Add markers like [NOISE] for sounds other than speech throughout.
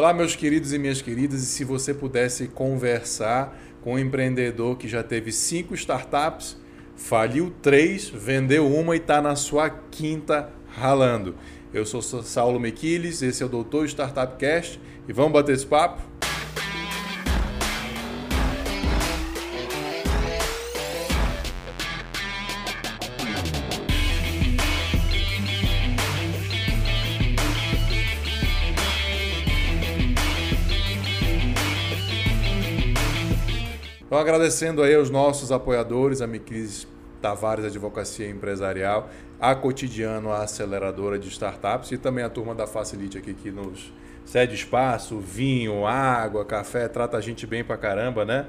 Olá, meus queridos e minhas queridas, e se você pudesse conversar com um empreendedor que já teve cinco startups, faliu três, vendeu uma e está na sua quinta ralando. Eu sou Saulo Mequiles, esse é o Doutor Startup Cast e vamos bater esse papo? Então, agradecendo aí aos nossos apoiadores, a Miquis Tavares Advocacia Empresarial, a Cotidiano, a aceleradora de startups e também a turma da Facilite aqui que nos cede espaço, vinho, água, café, trata a gente bem pra caramba, né?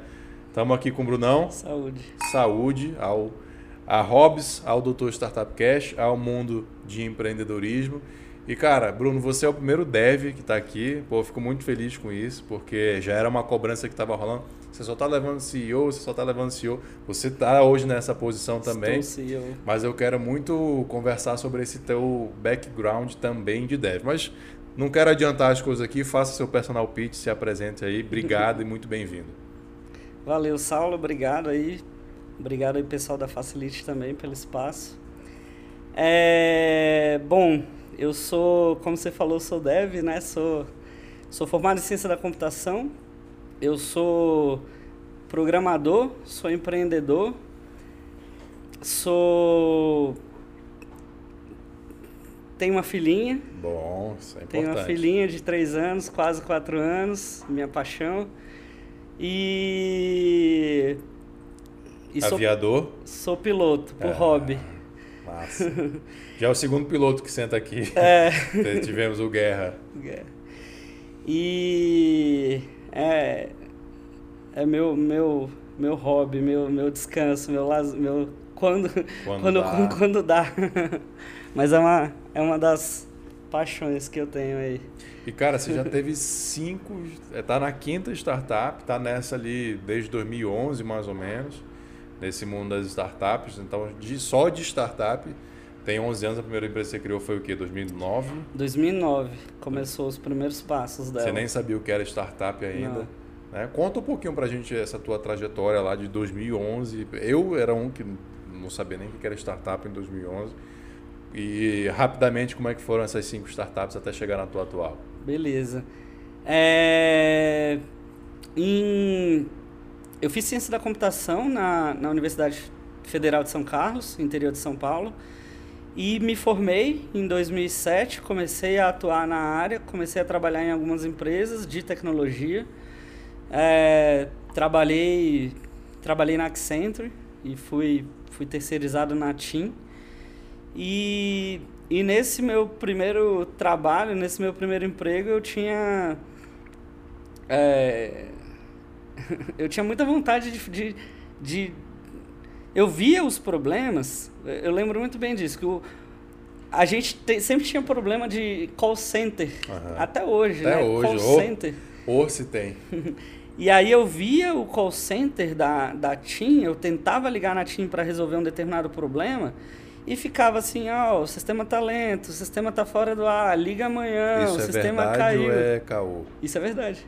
Estamos aqui com o Brunão. Saúde. Saúde, ao, a Hobbs, ao Doutor Startup Cash, ao mundo de empreendedorismo. E, cara, Bruno, você é o primeiro dev que está aqui. Pô, eu fico muito feliz com isso, porque já era uma cobrança que estava rolando. Você só está levando CEO, você só está levando CEO. Você está hoje nessa posição também. Estou CEO. Mas eu quero muito conversar sobre esse teu background também de dev. Mas não quero adiantar as coisas aqui. Faça seu personal pitch, se apresente aí. Obrigado e muito bem-vindo. [LAUGHS] Valeu, Saulo. Obrigado aí. Obrigado aí, pessoal da Facilite também pelo espaço. É... Bom, eu sou, como você falou, sou dev, né? Sou, sou formado em ciência da computação. Eu sou programador, sou empreendedor, sou tenho uma filhinha. Bom, isso é importante. Tenho uma filhinha de três anos, quase quatro anos, minha paixão. E. e Aviador? Sou, sou piloto, por é, hobby. Massa. Já é o segundo piloto que senta aqui. É. [LAUGHS] Tivemos o Guerra. Guerra. E é, é meu, meu, meu hobby, meu, meu descanso, meu, meu quando, quando, quando dá. [LAUGHS] Quando dá. [LAUGHS] Mas é uma, é uma das paixões que eu tenho aí. E cara, você já teve cinco, é, tá na quinta startup, tá nessa ali desde 2011 mais ou menos, nesse mundo das startups. Então, de, só de startup tem 11 anos, a primeira empresa que você criou foi o quê? 2009? 2009, começou os primeiros passos dela. Você nem sabia o que era startup ainda? Né? Conta um pouquinho pra gente essa tua trajetória lá de 2011. Eu era um que não sabia nem o que era startup em 2011. E rapidamente, como é que foram essas cinco startups até chegar na tua atual? Beleza. É... Em... Eu fiz ciência da computação na, na Universidade Federal de São Carlos, interior de São Paulo. E me formei em 2007, comecei a atuar na área, comecei a trabalhar em algumas empresas de tecnologia. É, trabalhei, trabalhei na Accenture e fui, fui terceirizado na TIM. E, e nesse meu primeiro trabalho, nesse meu primeiro emprego, eu tinha. É, [LAUGHS] eu tinha muita vontade de, de, de eu via os problemas, eu lembro muito bem disso, que o, a gente te, sempre tinha problema de call center, uhum. até hoje, até né? Hoje. Call center. Ou se tem. [LAUGHS] e aí eu via o call center da, da TIM, eu tentava ligar na TIM para resolver um determinado problema e ficava assim, ó, oh, o sistema tá lento, o sistema tá fora do ar, liga amanhã, Isso o é sistema verdade caiu. Ou é caô? Isso é verdade.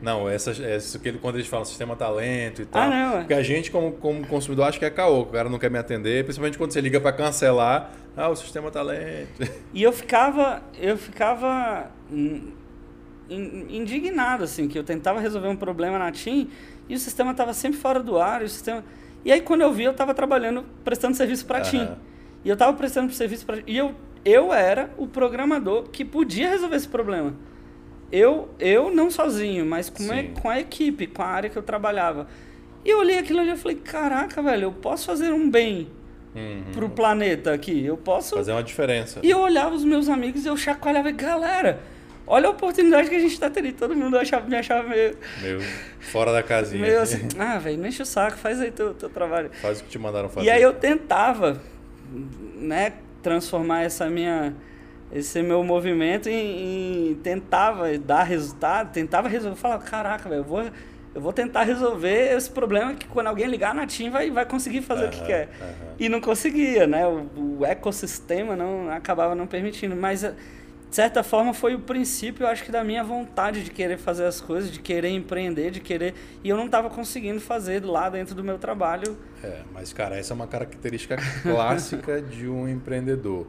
Não, essa, essa que ele, quando eles falam sistema talento e tal. Ah, não. É. Porque a gente, como, como consumidor, acha que é caô, o cara não quer me atender, principalmente quando você liga para cancelar, ah, o sistema talento. E eu ficava, eu ficava indignado, assim, que eu tentava resolver um problema na TIM e o sistema estava sempre fora do ar, e o sistema... E aí, quando eu vi, eu estava trabalhando, prestando serviço para a TIM. E eu estava prestando serviço para... E eu, eu era o programador que podia resolver esse problema eu, eu não sozinho, mas com, a, com a equipe, com a área que eu trabalhava. E eu olhei aquilo ali e falei, caraca, velho, eu posso fazer um bem uhum. pro planeta aqui. Eu posso. Fazer uma diferença. E eu olhava os meus amigos e eu chacoalhava, galera, olha a oportunidade que a gente tá tendo. Todo mundo achava, me achava meio. Meio fora da casinha. meio assim, [LAUGHS] ah, velho, enche o saco, faz aí teu, teu trabalho. Faz o que te mandaram fazer. E aí eu tentava, né, transformar essa minha esse meu movimento em, em tentava dar resultado, tentava resolver, falava, caraca, velho, eu vou, eu vou tentar resolver esse problema que quando alguém ligar na TIM vai, vai conseguir fazer uhum, o que quer. Uhum. E não conseguia, né? O, o, ecossistema não acabava não permitindo, mas de certa forma foi o princípio, eu acho que da minha vontade de querer fazer as coisas, de querer empreender, de querer, e eu não estava conseguindo fazer lá dentro do meu trabalho. É, mas cara, essa é uma característica clássica de um empreendedor.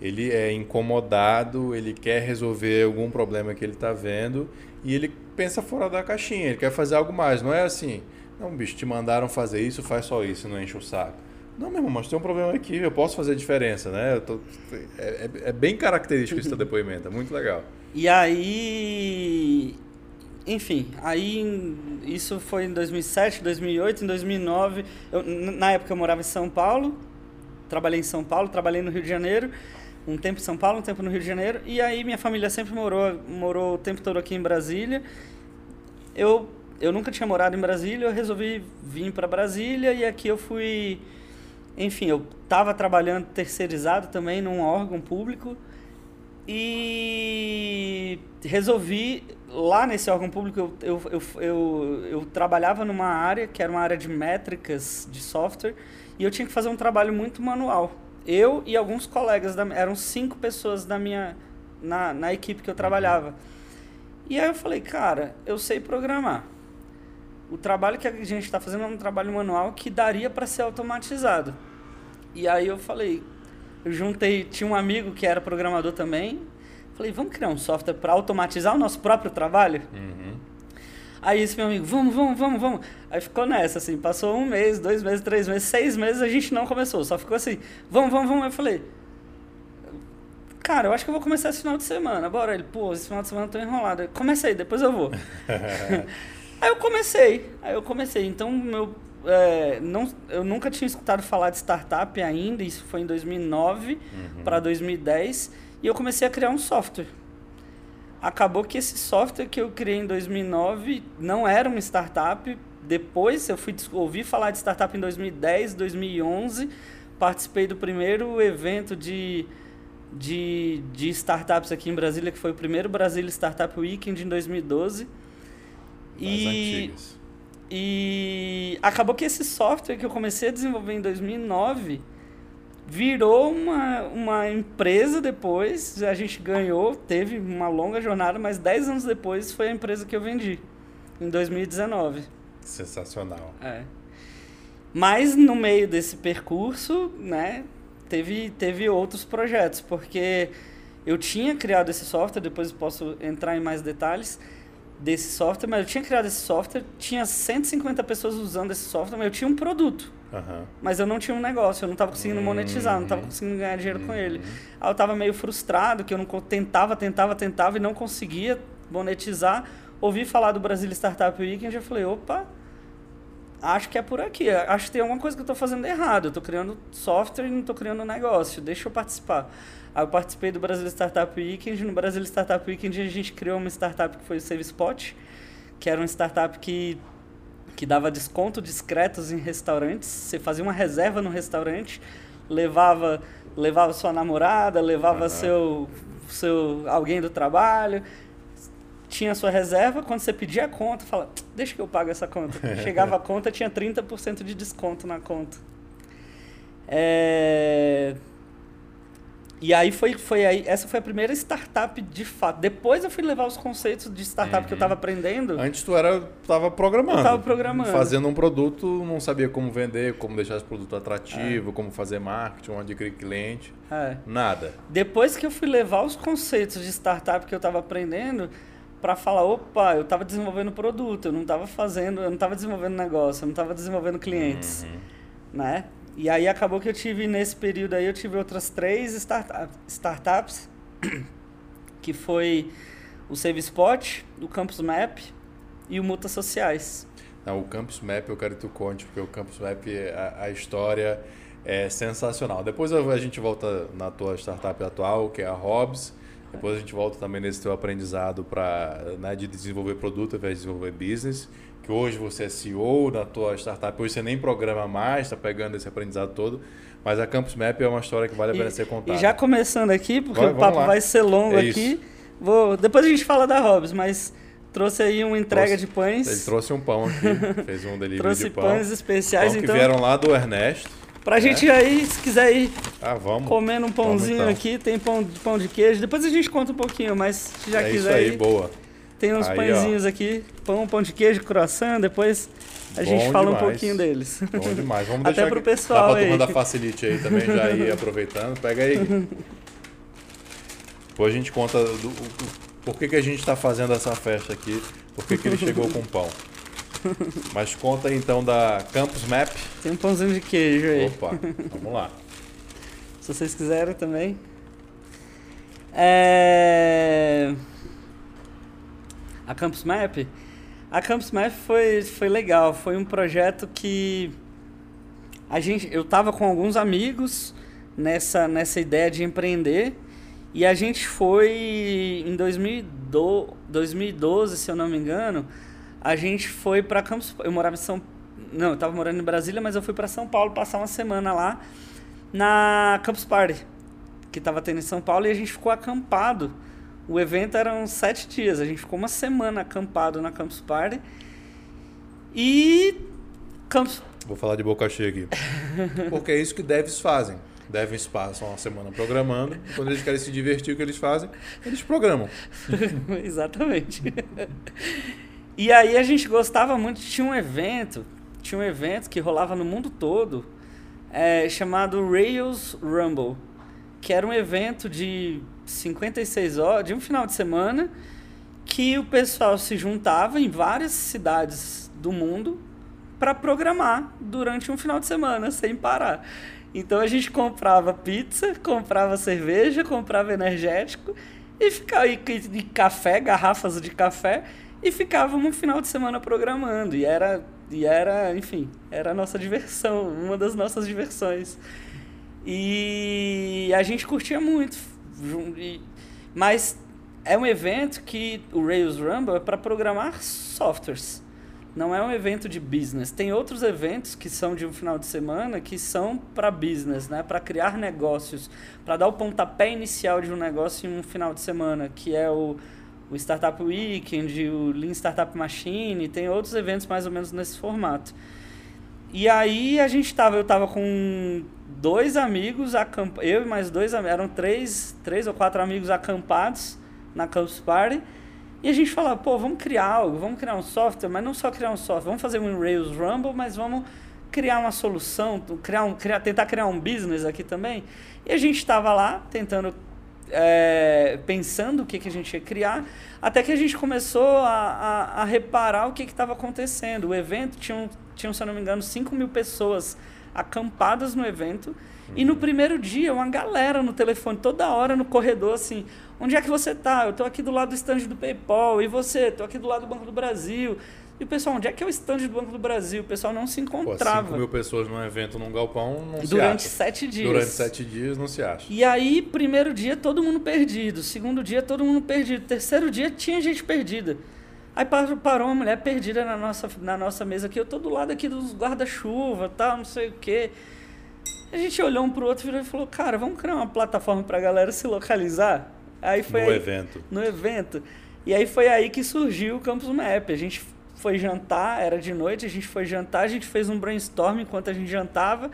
Ele é incomodado, ele quer resolver algum problema que ele está vendo e ele pensa fora da caixinha, ele quer fazer algo mais. Não é assim, não, bicho, te mandaram fazer isso, faz só isso, não enche o saco. Não, meu irmão, mas tem um problema aqui, eu posso fazer diferença, né? Tô, é, é, é, bem característico esse teu depoimento, é muito legal. E aí, enfim, aí isso foi em 2007, 2008, em 2009. Eu, na época eu morava em São Paulo, trabalhei em São Paulo, trabalhei no Rio de Janeiro, um tempo em São Paulo, um tempo no Rio de Janeiro, e aí minha família sempre morou, morou o tempo todo aqui em Brasília. Eu, eu nunca tinha morado em Brasília, eu resolvi vir para Brasília e aqui eu fui enfim, eu estava trabalhando terceirizado também num órgão público e resolvi, lá nesse órgão público, eu, eu, eu, eu, eu trabalhava numa área que era uma área de métricas de software e eu tinha que fazer um trabalho muito manual. Eu e alguns colegas, da, eram cinco pessoas da minha, na, na equipe que eu trabalhava. E aí eu falei, cara, eu sei programar o trabalho que a gente está fazendo é um trabalho manual que daria para ser automatizado. E aí eu falei, eu juntei, tinha um amigo que era programador também, falei, vamos criar um software para automatizar o nosso próprio trabalho? Uhum. Aí esse meu amigo, vamos, vamos, vamos, vamos. Aí ficou nessa, assim, passou um mês, dois meses, três meses, seis meses, a gente não começou, só ficou assim, vamos, vamos, vamos. Eu falei, cara, eu acho que eu vou começar esse final de semana, bora. Ele, pô, esse final de semana eu tô enrolado. Comecei, depois eu vou. [LAUGHS] Aí eu comecei, aí eu comecei. Então, meu, é, não, eu nunca tinha escutado falar de startup ainda, isso foi em 2009 uhum. para 2010, e eu comecei a criar um software. Acabou que esse software que eu criei em 2009 não era uma startup. Depois eu fui ouvir falar de startup em 2010, 2011, participei do primeiro evento de, de, de startups aqui em Brasília, que foi o primeiro Brasília Startup Weekend em 2012 e, antigas. E acabou que esse software que eu comecei a desenvolver em 2009 virou uma, uma empresa depois. A gente ganhou, teve uma longa jornada, mas 10 anos depois foi a empresa que eu vendi, em 2019. Sensacional. É. Mas no meio desse percurso, né, teve, teve outros projetos, porque eu tinha criado esse software, depois posso entrar em mais detalhes desse software, mas eu tinha criado esse software, tinha 150 pessoas usando esse software, mas eu tinha um produto. Uhum. Mas eu não tinha um negócio, eu não estava conseguindo monetizar, não estava uhum. conseguindo ganhar dinheiro uhum. com ele. Uhum. Aí eu estava meio frustrado, que eu não tentava, tentava, tentava e não conseguia monetizar. Ouvi falar do Brasil Startup Weekend e já falei, opa, acho que é por aqui. Acho que tem alguma coisa que eu estou fazendo errado. Eu estou criando software e não estou criando negócio. Deixa eu participar. Aí eu participei do Brasil Startup Weekend. No Brasil Startup Weekend a gente criou uma startup que foi o SaveSpot, que era uma startup que, que dava desconto discretos em restaurantes. Você fazia uma reserva no restaurante, levava, levava sua namorada, levava uhum. seu, seu alguém do trabalho, tinha sua reserva, quando você pedia a conta, fala, deixa que eu pago essa conta. [LAUGHS] Chegava a conta, tinha 30% de desconto na conta. É... E aí foi, foi aí, essa foi a primeira startup de fato. Depois eu fui levar os conceitos de startup uhum. que eu estava uhum. aprendendo. Antes tu era tava programando. Eu tava programando. Fazendo um produto, não sabia como vender, como deixar esse produto atrativo, é. como fazer marketing, onde adquirir cliente. É. Nada. Depois que eu fui levar os conceitos de startup que eu estava aprendendo, para falar, opa, eu estava desenvolvendo produto, eu não estava fazendo, eu não estava desenvolvendo negócio, eu não estava desenvolvendo clientes, uhum. né? E aí acabou que eu tive, nesse período aí, eu tive outras três startup, startups, [COUGHS] que foi o SaveSpot, o Campus Map e o Mutas Sociais. Não, o Campus Map eu quero que tu conte, porque o Campus Map, a, a história é sensacional. Depois a gente volta na tua startup atual, que é a Hobbs. Depois a gente volta também nesse teu aprendizado para né, de desenvolver produto ao invés de desenvolver business que hoje você é CEO da tua startup, hoje você nem programa mais, está pegando esse aprendizado todo. Mas a Campus Map é uma história que vale a pena ser contada. E já começando aqui, porque vai, o papo lá. vai ser longo é aqui. Vou, depois a gente fala da Hobbs, mas trouxe aí uma entrega trouxe, de pães. Ele trouxe um pão aqui, [LAUGHS] fez um delivery trouxe de pão. pães especiais. Pão então... que vieram lá do Ernesto. Pra gente aí, se quiser ir Ah, vamos. comendo um pãozinho então. aqui, tem pão, pão de queijo. Depois a gente conta um pouquinho, mas se já é isso quiser aí, ir, boa. Tem uns Aí, pãezinhos aqui. Pão, pão de queijo, croissant, depois a Bom gente fala um demais. pouquinho deles. Bom demais. Vamos Até deixar pro pessoal Dá pra aí. turma da Facilite aí também já ir [LAUGHS] aproveitando. Pega aí. Depois a gente conta do, o- o- por que, que a gente está fazendo essa festa aqui, por que, que ele chegou com pão. Mas conta aí, então da Campus Map. Tem um pãozinho de queijo aí. Opa, vamos lá. Se vocês quiserem também. É... A Campus Map. A Campus Map foi, foi legal. Foi um projeto que a gente, eu tava com alguns amigos nessa, nessa ideia de empreender. E a gente foi em 2012, 2012, se eu não me engano, a gente foi para Campus, eu morava em São, não, eu tava morando em Brasília, mas eu fui para São Paulo passar uma semana lá na Campus Party, que tava tendo em São Paulo e a gente ficou acampado. O evento eram sete dias, a gente ficou uma semana acampado na Campus Party. E Campus Vou falar de boca cheia aqui. [LAUGHS] Porque é isso que devs fazem. Devs passam uma semana programando. Quando eles querem se divertir, o que eles fazem? Eles programam. [LAUGHS] Exatamente. e aí a gente gostava muito, tinha um evento, tinha um evento que rolava no mundo todo, é, chamado Rails Rumble, que era um evento de 56 horas, de um final de semana, que o pessoal se juntava em várias cidades do mundo para programar durante um final de semana, sem parar. Então a gente comprava pizza, comprava cerveja, comprava energético e ficava e, e café, garrafas de café e ficava um final de semana programando e era e era, enfim, era a nossa diversão, uma das nossas diversões. E a gente curtia muito, mas é um evento que o Rails Rumble é para programar softwares. Não é um evento de business. Tem outros eventos que são de um final de semana que são para business, né? Para criar negócios, para dar o pontapé inicial de um negócio em um final de semana, que é o, o Startup Weekend, o Lean Startup Machine, tem outros eventos mais ou menos nesse formato. E aí a gente tava, eu tava com dois amigos acamp... eu e mais dois eram três, três ou quatro amigos acampados na Campus Party. E a gente falava, pô, vamos criar algo, vamos criar um software, mas não só criar um software, vamos fazer um Rails Rumble, mas vamos criar uma solução, criar um, criar, tentar criar um business aqui também. E a gente estava lá tentando, é, pensando o que, que a gente ia criar, até que a gente começou a, a, a reparar o que estava acontecendo. O evento tinha, tinha, se eu não me engano, 5 mil pessoas acampadas no evento. E no primeiro dia, uma galera no telefone, toda hora no corredor, assim, onde é que você tá? Eu tô aqui do lado do stand do PayPal, e você? Tô aqui do lado do Banco do Brasil. E o pessoal, onde é que é o stand do Banco do Brasil? O pessoal não se Pô, encontrava. 5 mil pessoas num evento, num galpão, não se durante sete dias. Durante sete dias não se acha. E aí, primeiro dia, todo mundo perdido. Segundo dia, todo mundo perdido. Terceiro dia, tinha gente perdida. Aí parou, parou uma mulher perdida na nossa, na nossa mesa aqui. Eu tô do lado aqui dos guarda-chuva, tal, não sei o quê. A gente olhou um pro outro virou e falou, cara, vamos criar uma plataforma pra galera se localizar? Aí foi No aí- evento. no evento. E aí foi aí que surgiu o Campus Map. A gente foi jantar, era de noite, a gente foi jantar, a gente fez um brainstorm enquanto a gente jantava.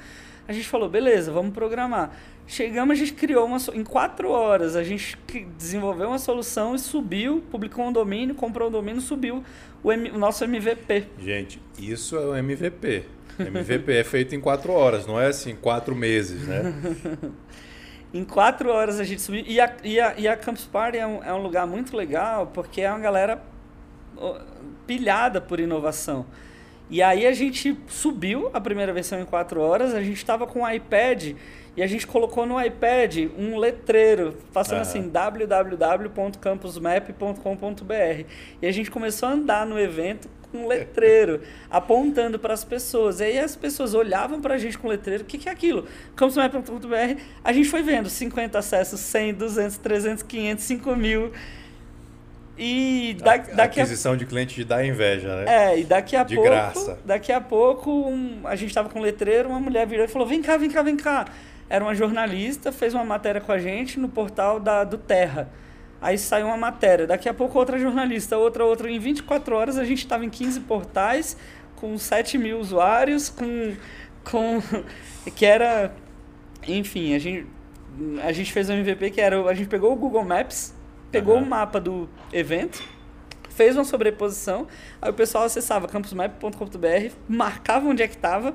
A gente falou, beleza, vamos programar. Chegamos, a gente criou uma. Em quatro horas, a gente desenvolveu uma solução e subiu, publicou um domínio, comprou um domínio, subiu o, M- o nosso MVP. Gente, isso é o MVP. MVP é feito em quatro horas, não é assim, quatro meses, né? [LAUGHS] Em quatro horas a gente subiu. E a, e a, e a Campus Party é um, é um lugar muito legal porque é uma galera pilhada por inovação. E aí a gente subiu a primeira versão em quatro horas, a gente estava com o iPad e a gente colocou no iPad um letreiro, passando Aham. assim, www.campusmap.com.br. E a gente começou a andar no evento com um letreiro, [LAUGHS] apontando para as pessoas. E aí as pessoas olhavam para a gente com letreiro, o que, que é aquilo? Campusmap.com.br, a gente foi vendo 50 acessos, 100, 200, 300, 500, 5 mil. E da, A- daqui a aquisição de cliente de dar inveja, né? é, e daqui a De pouco, graça. daqui a pouco, um- a gente tava com um letreiro, uma mulher virou e falou: "Vem cá, vem cá, vem cá". Era uma jornalista, fez uma matéria com a gente no portal da do Terra. Aí saiu uma matéria, daqui a pouco outra jornalista, outra, outra. Em 24 horas a gente estava em 15 portais, com 7 mil usuários, com, com [LAUGHS] que era enfim, a gente a gente fez um MVP que era a gente pegou o Google Maps, pegou uhum. o mapa do evento, fez uma sobreposição, aí o pessoal acessava campusmap.com.br, marcava onde é que estava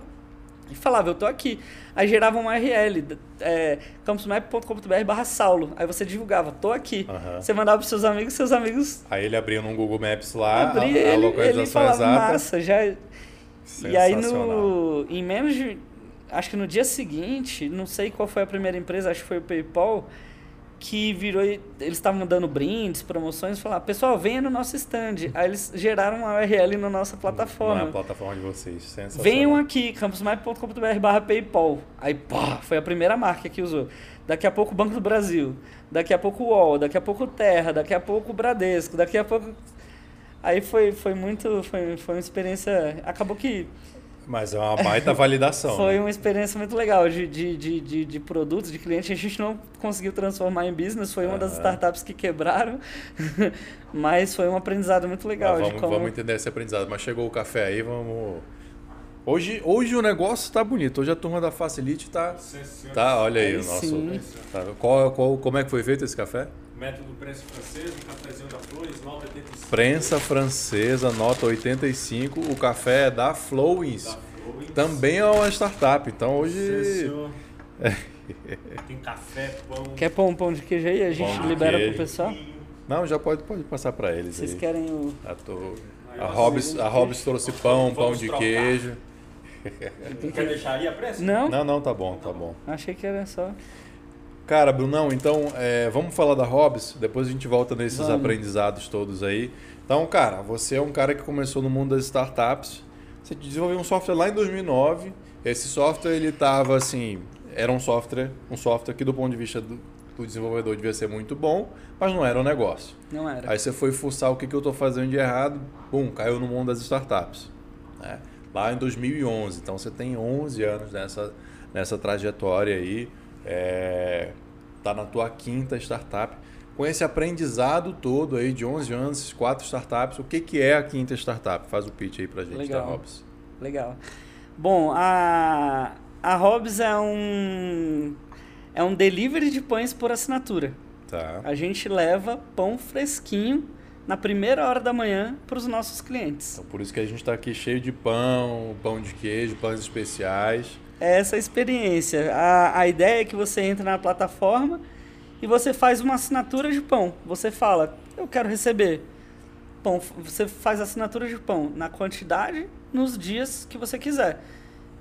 e falava, eu tô aqui. Aí gerava um URL, é, campusmap.com.br barra Saulo. Aí você divulgava, tô aqui. Uhum. Você mandava pros seus amigos, seus amigos... Aí ele abria no Google Maps lá, abria, a, a ele, ele falava, exata. massa, já... E aí no, em menos de... Acho que no dia seguinte, não sei qual foi a primeira empresa, acho que foi o PayPal que virou. Eles estavam dando brindes, promoções, falaram, pessoal, venha no nosso stand. Aí eles geraram uma URL na nossa plataforma. Na plataforma de vocês, sensacional. Venham aqui, campusmap.com.br barra PayPal. Aí, pá, foi a primeira marca que usou. Daqui a pouco o Banco do Brasil, daqui a pouco o UOL, daqui a pouco o Terra, daqui a pouco o Bradesco, daqui a pouco. Aí foi, foi muito. Foi, foi uma experiência. Acabou que mas é uma baita validação. Foi né? uma experiência muito legal de, de, de, de, de produtos, de clientes. A gente não conseguiu transformar em business, foi uma das startups que quebraram, [LAUGHS] mas foi um aprendizado muito legal. vamos, como... vamos entender esse aprendizado. Mas chegou o café aí, vamos. Hoje, hoje o negócio está bonito. Hoje a turma da Facilite está. Tá, olha aí, aí o nosso. Tá, qual, qual, como é que foi feito esse café? Método prensa francesa, um cafezinho da Flores, nota 85. Prensa francesa, nota 85. O café é da Flowins. Da Flowins. Também é uma startup. Então hoje. É. [LAUGHS] Tem café, pão. Quer pão, pão de queijo aí? A gente pão libera pro pessoal? Não, já pode, pode passar para eles. Vocês aí. querem o. A, to... a Hobbs, a Hobbs trouxe pão, pão de trocar. queijo. Quer deixar aí a prensa? Não? Não, não, tá bom, tá bom. Achei que era só. Cara, Brunão, então é, vamos falar da Hobbs, depois a gente volta nesses vamos. aprendizados todos aí. Então, cara, você é um cara que começou no mundo das startups. Você desenvolveu um software lá em 2009. Esse software ele estava assim, era um software, um software que do ponto de vista do, do, desenvolvedor devia ser muito bom, mas não era um negócio. Não era. Aí você foi fuçar o que, que eu estou fazendo de errado, bum, caiu no mundo das startups. Né? Lá em 2011, então você tem 11 anos nessa, nessa trajetória aí é, tá na tua quinta startup. Com esse aprendizado todo aí de 11 anos, quatro startups, o que, que é a quinta startup? Faz o pitch aí pra gente Legal. da Hobbs. Legal. Bom, a, a Hobbs é um, é um delivery de pães por assinatura. Tá. A gente leva pão fresquinho na primeira hora da manhã para os nossos clientes. Então, por isso que a gente está aqui cheio de pão, pão de queijo, pães especiais essa experiência. A, a ideia é que você entra na plataforma e você faz uma assinatura de pão. Você fala, eu quero receber pão. Você faz assinatura de pão na quantidade, nos dias que você quiser.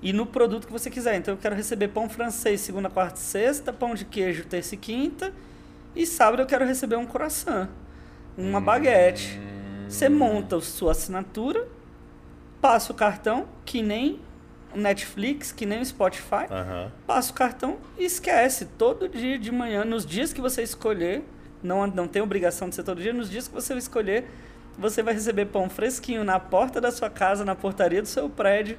E no produto que você quiser. Então eu quero receber pão francês segunda, quarta e sexta, pão de queijo terça e quinta. E sábado eu quero receber um croissant, uma baguete. Você monta a sua assinatura, passa o cartão, que nem Netflix, que nem o Spotify, uhum. passa o cartão e esquece. Todo dia de manhã, nos dias que você escolher, não, não tem obrigação de ser todo dia, nos dias que você escolher, você vai receber pão fresquinho na porta da sua casa, na portaria do seu prédio,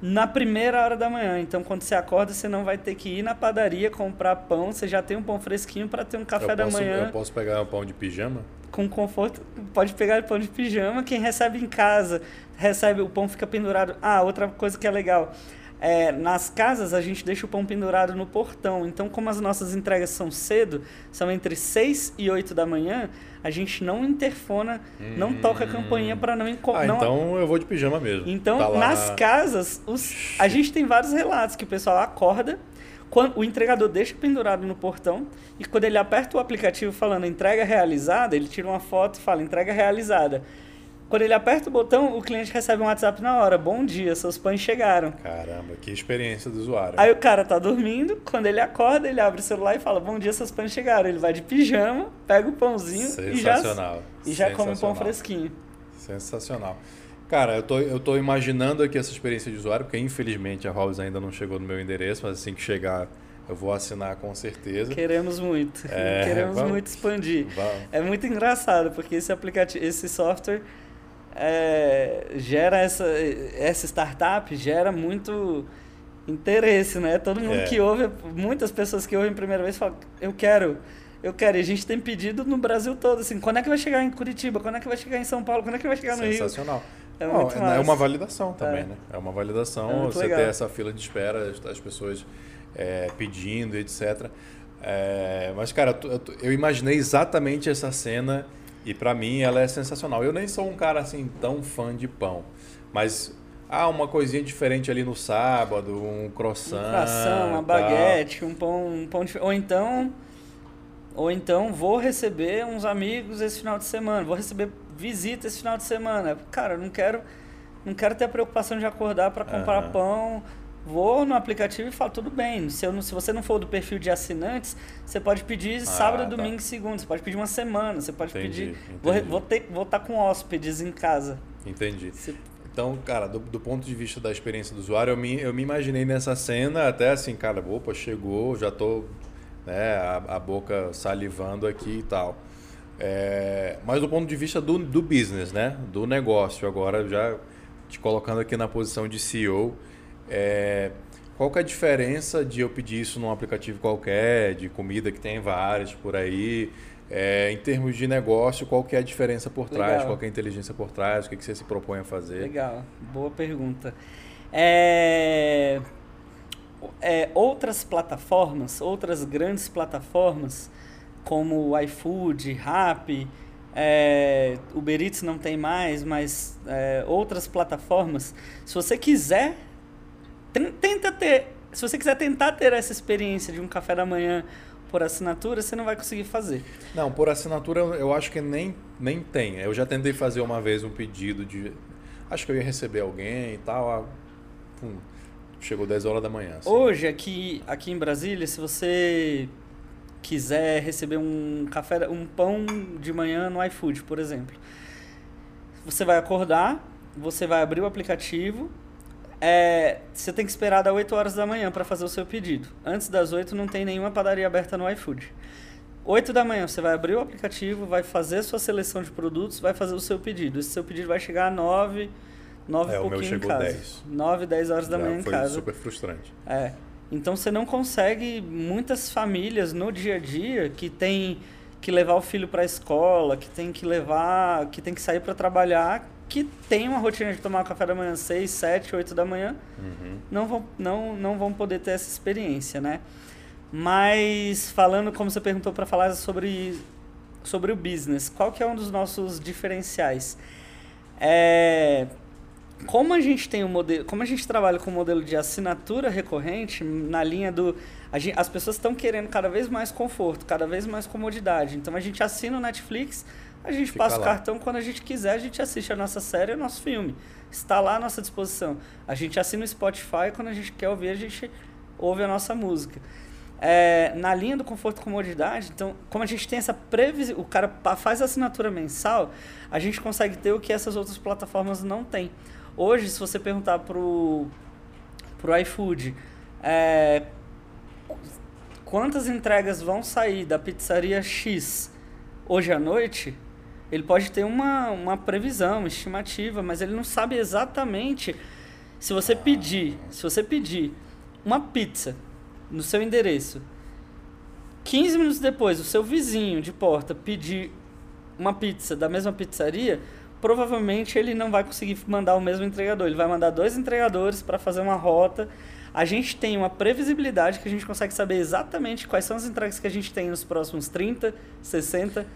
na primeira hora da manhã. Então, quando você acorda, você não vai ter que ir na padaria comprar pão, você já tem um pão fresquinho para ter um café eu da posso, manhã. Eu posso pegar um pão de pijama? Com conforto, pode pegar pão de pijama. Quem recebe em casa, recebe o pão fica pendurado. Ah, outra coisa que é legal. É, nas casas a gente deixa o pão pendurado no portão. Então, como as nossas entregas são cedo, são entre 6 e 8 da manhã, a gente não interfona, hum. não toca a campainha para não incomodar. Ah, então eu vou de pijama mesmo. Então, tá nas casas, os, a gente tem vários relatos que o pessoal acorda, quando, o entregador deixa pendurado no portão e quando ele aperta o aplicativo falando entrega realizada, ele tira uma foto e fala entrega realizada. Quando ele aperta o botão, o cliente recebe um WhatsApp na hora. Bom dia, seus pães chegaram. Caramba, que experiência do usuário. Aí o cara tá dormindo, quando ele acorda, ele abre o celular e fala: Bom dia, seus pães chegaram. Ele vai de pijama, pega o pãozinho e já, e já come um pão fresquinho. Sensacional. Cara, eu tô, eu tô imaginando aqui essa experiência de usuário, porque infelizmente a House ainda não chegou no meu endereço, mas assim que chegar eu vou assinar com certeza. Queremos muito. É, [LAUGHS] Queremos vamos, muito expandir. Vamos. É muito engraçado, porque esse aplicativo, esse software é, gera essa, essa startup gera muito interesse, né? Todo mundo é. que ouve, muitas pessoas que ouvem a primeira vez falam, eu quero, eu quero. E a gente tem pedido no Brasil todo, assim, quando é que vai chegar em Curitiba? Quando é que vai chegar em São Paulo? Quando é que vai chegar no Rio? Sensacional. É, Não, é, é uma validação também, É. né? É uma validação É você legal. ter essa fila de espera, as- as pessoas é, pedindo, etc. Mas, cara, eu imaginei exatamente essa cena e pra mim ela é sensacional. Eu nem sou um cara assim tão fã de pão, mas ah, uma coisinha diferente ali no sábado, um croissant, Um croissant, uma baguete, um pão, um pão de... Ou então, ou então vou receber uns amigos esse final de semana, vou receber visita esse final de semana. Cara, eu não quero, não quero ter a preocupação de acordar para comprar Aham. pão. Vou no aplicativo e falo, tudo bem. Se, eu não- se você não for do perfil de assinantes, você pode pedir sábado, tá. domingo e segunda. Você pode pedir uma semana. Você pode Entendi, pedir. Entendi. vou, ter, vou estar com hóspedes em casa. Entendi. Você- Então, cara, do, do ponto de vista da experiência do usuário, eu me, eu me imaginei nessa cena até assim, cara, opa, chegou, já tô né, a, a boca salivando aqui e tal. É, mas do ponto de vista do, do business, né? Do negócio, agora já te colocando aqui na posição de CEO, é, qual que é a diferença de eu pedir isso num aplicativo qualquer, de comida que tem várias por aí, é, em termos de negócio, qual que é a diferença por trás, Legal. qual que é a inteligência por trás, o que, que você se propõe a fazer? Legal, boa pergunta. É, é, outras plataformas, outras grandes plataformas, como o iFood, Rappi, é, Uber Eats não tem mais, mas é, outras plataformas, se você quiser, tenta ter, se você quiser tentar ter essa experiência de um café da manhã por assinatura, você não vai conseguir fazer. Não, por assinatura eu acho que nem, nem tem. Eu já tentei fazer uma vez um pedido de. Acho que eu ia receber alguém e tal. ah, pum, chegou 10 horas da manhã. assim. Hoje, aqui, aqui em Brasília, se você quiser receber um café, um pão de manhã no iFood, por exemplo, você vai acordar, você vai abrir o aplicativo, é, você tem que esperar das 8 horas da manhã para fazer o seu pedido. Antes das 8 não tem nenhuma padaria aberta no iFood. 8 da manhã você vai abrir o aplicativo, vai fazer a sua seleção de produtos, vai fazer o seu pedido. Esse seu pedido vai chegar a 9, 9 É, e o meu pouquinho em chegou casa. 10. 9, 10 horas da Já manhã em foi casa. super frustrante. É. Então você não consegue muitas famílias no dia a dia que tem que levar o filho para a escola, que tem que levar, que tem que sair para trabalhar, que tem uma rotina de tomar café da manhã 6, 7, 8 da manhã, Uhum. não vão, não, não vão poder ter essa experiência, né? Mas falando, como você perguntou para falar sobre sobre o business, qual que é um dos nossos diferenciais? É, como a gente tem um modelo, como a gente trabalha com o modelo de assinatura recorrente, na linha do a gen- as pessoas estão querendo cada vez mais conforto, cada vez mais comodidade. Então a gente assina o Netflix, a gente Fica passa o lá. cartão quando a gente quiser, a gente assiste a nossa série, o nosso filme. Está lá à nossa disposição. A gente assina o Spotify quando a gente quer ouvir, a gente ouve a nossa música. É, na linha do conforto e comodidade, então, como a gente tem essa previsão, o cara faz a assinatura mensal, a gente consegue ter o que essas outras plataformas não têm. Hoje, se você perguntar pro, pro iFood, é, quantas entregas vão sair da pizzaria X hoje à noite, ele pode ter uma, uma previsão, uma estimativa, mas ele não sabe exatamente se você pedir, se você pedir uma pizza no seu endereço, 15 minutos depois o seu vizinho de porta pedir uma pizza da mesma pizzaria, provavelmente ele não vai conseguir mandar o mesmo entregador. Ele vai mandar dois entregadores para fazer uma rota. A gente tem uma previsibilidade que a gente consegue saber exatamente quais são as entregas que a gente tem nos próximos 30, 60,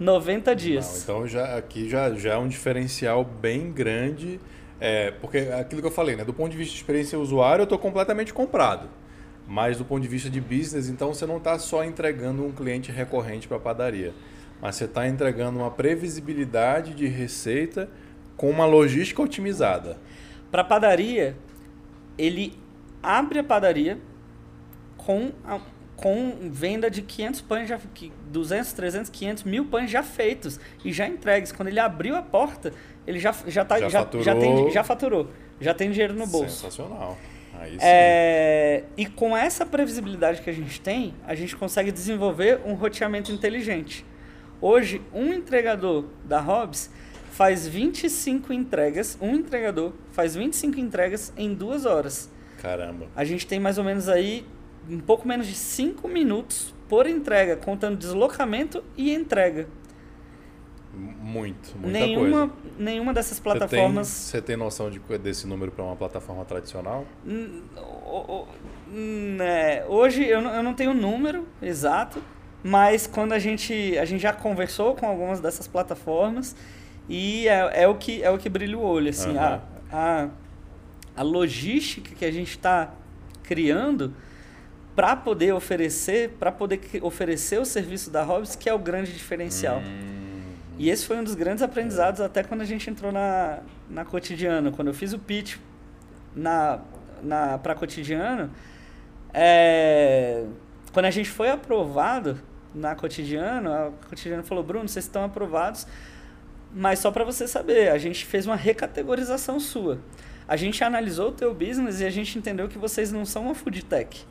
90 dias. Não, então já, aqui já, já é um diferencial bem grande. É, porque aquilo que eu falei, né? Do ponto de vista de experiência usuário, eu estou completamente comprado. Mas do ponto de vista de business, então você não está só entregando um cliente recorrente para a padaria. Mas você está entregando uma previsibilidade de receita com uma logística otimizada. Para padaria, ele abre a padaria com, a- com venda de 500 pães, já, que- 200, 300, 500 mil pães já feitos e já entregues. Quando ele abriu a porta, ele já, já, tá, Já já, já, tem, faturou. já faturou, já tem dinheiro no bolso. Sensacional. É, e com essa previsibilidade que a gente tem, a gente consegue desenvolver um roteamento inteligente. Hoje, um entregador da Hobbs faz 25 entregas, um entregador faz 25 entregas em duas horas. Caramba. A gente tem mais ou menos aí um pouco menos de 5 minutos por entrega, contando deslocamento e entrega. Muito, muita nenhuma, coisa. nenhuma dessas Você plataformas. tem, você tem noção de, desse número para uma plataforma tradicional? É, hoje eu não, eu não tenho o número exato, mas quando a gente, a gente já conversou com algumas dessas plataformas e é, é o, que, é o que brilha o olho. Assim, Aham. a, a, a logística que a gente está criando para poder oferecer, para poder oferecer o serviço da Hobbs, que é o grande diferencial. Hum, E esse foi um dos grandes aprendizados até quando a gente entrou na, na cotidiano. Quando eu fiz o pitch na, na, para cotidiano, é, quando a gente foi aprovado na cotidiano, a cotidiano falou: Bruno, vocês estão aprovados, mas só para você saber, a gente fez uma recategorização sua. A gente analisou o teu business e a gente entendeu que vocês não são uma food tech.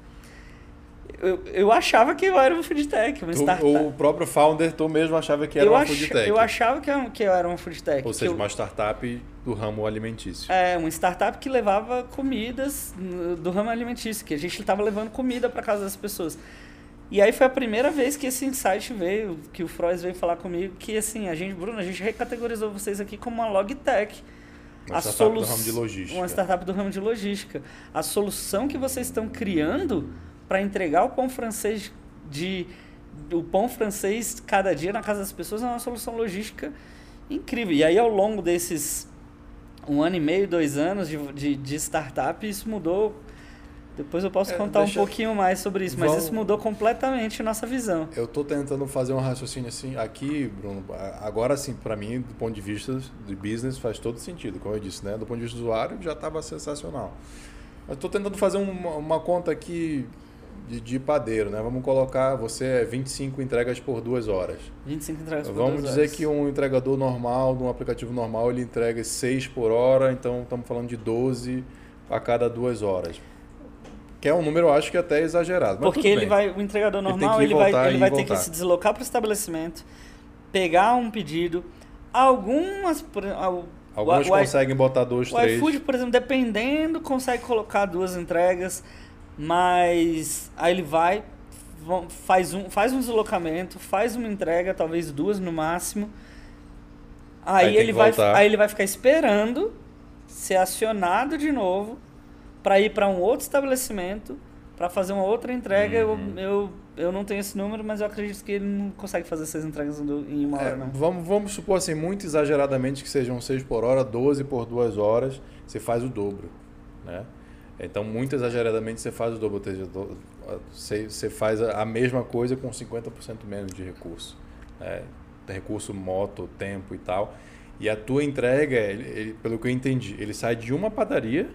Eu, eu achava que eu era uma food tech, uma tu- startup. o próprio founder, tu mesmo achava que era eu, uma ach- food tech. eu achava que eu, que eu era uma food tech. Ou seja, eu- uma startup do ramo alimentício. É, uma startup que levava comidas do ramo alimentício, que a gente estava levando comida para casa das pessoas. E aí foi a primeira vez que esse insight veio, que o Frois veio falar comigo, que assim, a gente, Bruno, a gente recategorizou vocês aqui como uma logtech. Uma A startup do solu- ramo de logística. Uma startup do ramo de logística. A solução que vocês estão criando para entregar o pão francês de o pão francês cada dia na casa das pessoas é uma solução logística incrível. E aí ao longo desses um ano e meio, dois anos de, de, de startup, isso mudou. Depois eu posso É, contar deixa- um pouquinho mais sobre isso, mas Vamos- isso mudou completamente a nossa visão. Eu tô tentando fazer um raciocínio assim, aqui, Bruno, agora assim, para mim, do ponto de vista de business, faz todo sentido, como eu disse, né? Do ponto de vista do usuário, já estava sensacional. Mas tô tentando fazer uma, uma conta aqui de, de padeiro, né? Vamos colocar, você é 25 entregas por duas horas. 25 entregas por Vamos duas dizer horas. que um entregador normal, de um aplicativo normal, ele entrega 6 por hora, então estamos falando de 12 a cada duas horas. Que é um número, eu acho que até exagerado. Porque ele vai, o entregador Ele normal, ir ele vai, ele vai ter que se deslocar para o estabelecimento, pegar um pedido. Algumas, Alguns o, o, conseguem botar dois, o três. iFood, por exemplo, dependendo, consegue colocar duas entregas, mas aí ele vai, faz um, faz um deslocamento, faz uma entrega, talvez duas no máximo. Aí, Aí ele vai, aí ele vai ficar esperando ser acionado de novo para ir para um outro estabelecimento para fazer uma outra entrega. Uhum. Eu, eu, eu não tenho esse número, mas eu acredito que ele não consegue fazer seis entregas em uma É, hora, não. vamos, vamos supor assim, muito exageradamente que sejam 6 por hora, 12 por 2 horas, você faz o dobro. Né? Então, muito exageradamente, você faz o dobro. Você, faz a mesma coisa com 50% menos de recurso. Né? Recurso, moto, tempo e tal. E a tua entrega, ele- pelo que eu entendi, ele sai de uma padaria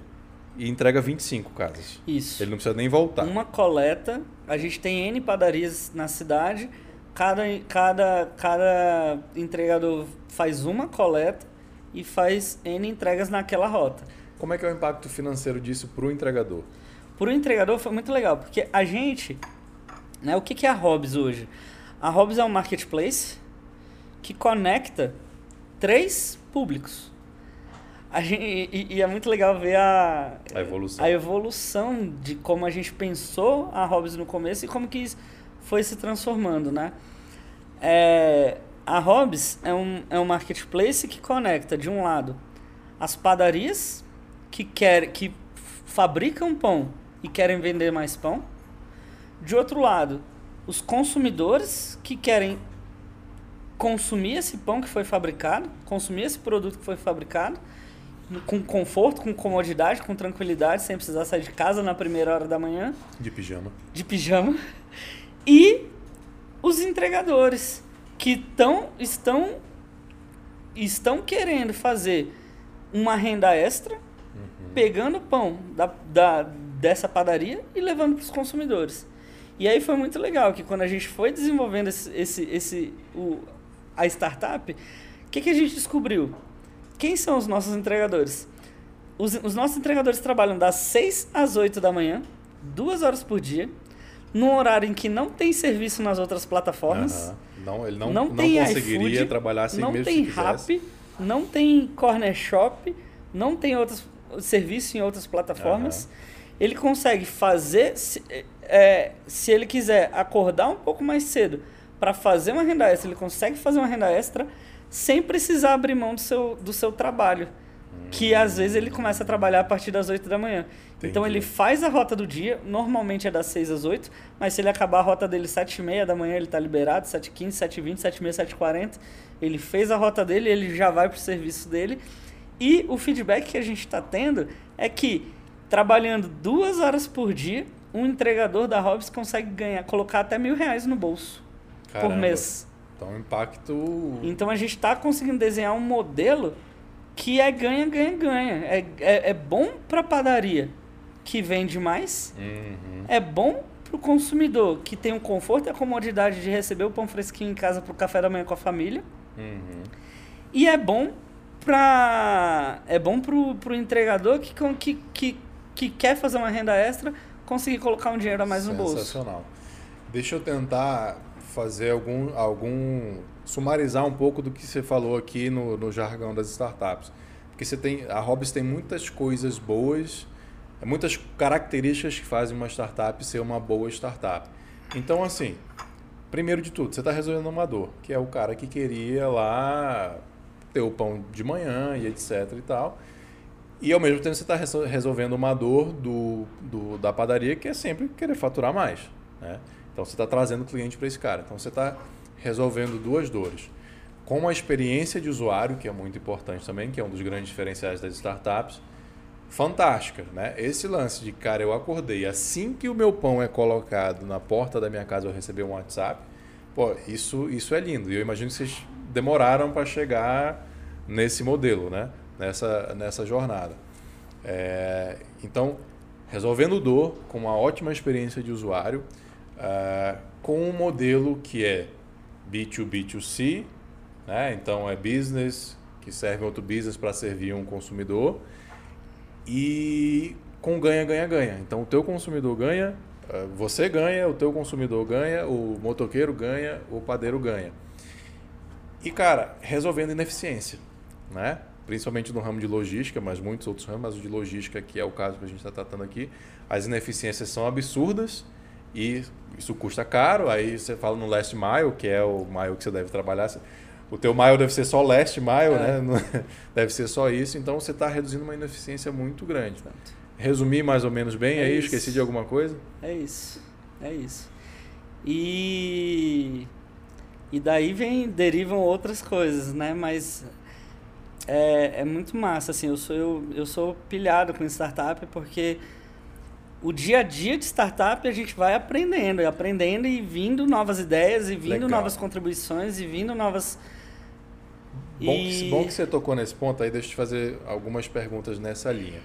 e entrega 25 casas. Isso. Ele não precisa nem voltar. Uma coleta, a gente tem N padarias na cidade, cada, cada, cada entregador faz uma coleta e faz N entregas naquela rota. Como é que é o impacto financeiro disso para o entregador? Por um entregador foi muito legal, porque a gente, né, o que que é a Hobbs hoje? A Hobbs é um marketplace que conecta três públicos. A gente, e, e é muito legal ver a, A evolução. a evolução de como a gente pensou a Hobbs no começo e como que foi se transformando, né? É, a Hobbs é um, é um marketplace que conecta, de um lado, as padarias que, quer, que fabricam pão e querem vender mais pão. De outro lado, os consumidores que querem consumir esse pão que foi fabricado, consumir esse produto que foi fabricado, com conforto, com comodidade, com tranquilidade, sem precisar sair de casa na primeira hora da manhã, De pijama. de pijama. [LAUGHS] E os entregadores que tão, estão, estão querendo fazer uma renda extra, pegando o pão da, da, dessa padaria e levando para os consumidores. E aí foi muito legal que quando a gente foi desenvolvendo esse, esse, esse o, a startup, o que, que a gente descobriu? Quem são os nossos entregadores? Os, os nossos entregadores trabalham das 6 às 8 da manhã, duas horas por dia, num horário em que não tem serviço nas outras plataformas. Aham. Não, ele não, não, não, tem conseguiria iFood, trabalhar sem não mesmo tem se quisesse. Rap, não tem Corner Shop, não tem serviço em outras plataformas. Ele consegue fazer, se, é, se ele quiser acordar um pouco mais cedo para fazer uma renda extra, ele consegue fazer uma renda extra sem precisar abrir mão do seu, do seu trabalho. Que às vezes ele começa a trabalhar a partir das 8 da manhã. Então Entendi. ele faz a rota do dia, normalmente é das 6 às 8, mas se ele acabar a rota dele 7 e meia da manhã, ele tá liberado, 7 h 15 7 h 20 7 h 30 7 h 40 Ele fez a rota dele, ele já vai pro serviço dele. E o feedback que a gente está tendo é que trabalhando duas horas por dia, um entregador da Hobbs consegue ganhar, colocar até mil reais no bolso por Caramba. mês. Então, impacto. Então a gente está conseguindo desenhar um modelo que é ganha, ganha, ganha. É, é, é bom para padaria que vende mais, Uhum. é bom para o consumidor que tem o conforto e a comodidade de receber o pão fresquinho em casa para o café da manhã com a família. Uhum. E é bom para é bom pro, pro entregador que, que, que, que quer fazer uma renda extra conseguir colocar um dinheiro a mais no bolso. Sensacional. Deixa eu tentar fazer algum, algum. sumarizar um pouco do que você falou aqui no, no jargão das startups. Porque você tem. A Hobbs tem muitas coisas boas, muitas características que fazem uma startup ser uma boa startup. Então, assim, primeiro de tudo, você está resolvendo uma dor, que é o cara que queria lá ter o pão de manhã e etc e tal. E ao mesmo tempo você está resolvendo uma dor do, do- da padaria que é sempre querer faturar mais. Né? Então você está trazendo cliente para esse cara. Então você está resolvendo duas dores. Com uma experiência de usuário, que é muito importante também, que é um dos grandes diferenciais das startups, fantástica. Né? Esse lance de, cara, eu acordei, assim que o meu pão é colocado na porta da minha casa eu receber um WhatsApp, pô, isso, isso é lindo. E eu imagino que vocês demoraram para chegar nesse modelo, né? nessa, nessa jornada. É, então, resolvendo dor com uma ótima experiência de usuário, ah, com um modelo que é B2B2C, né? então é business que serve outro business para servir um consumidor e com ganha, ganha, ganha. Então o teu consumidor ganha, ah, você ganha, o teu consumidor ganha, o motoqueiro ganha, o padeiro ganha. E cara, resolvendo ineficiência, né? Principalmente no ramo de logística, mas muitos outros ramos, mas o de logística, que é o caso que a gente está tratando aqui, as ineficiências são absurdas e isso custa caro. Aí você fala no last mile, que é o mile que você deve trabalhar. O teu mile deve ser só last mile, É. né? [LAUGHS] Deve ser só isso. Então você está reduzindo uma ineficiência muito grande. Resumi mais ou menos bem É aí? isso. Esqueci de alguma coisa? É isso. É isso. E e daí vem derivam outras coisas, né? Mas é, é muito massa assim, eu sou eu, eu sou pilhado com startup porque o dia a dia de startup a gente vai aprendendo, e aprendendo e vindo novas ideias e vindo Legal. novas contribuições e vindo novas Bom, e... que, bom que você tocou nesse ponto, aí deixa eu te fazer algumas perguntas nessa linha.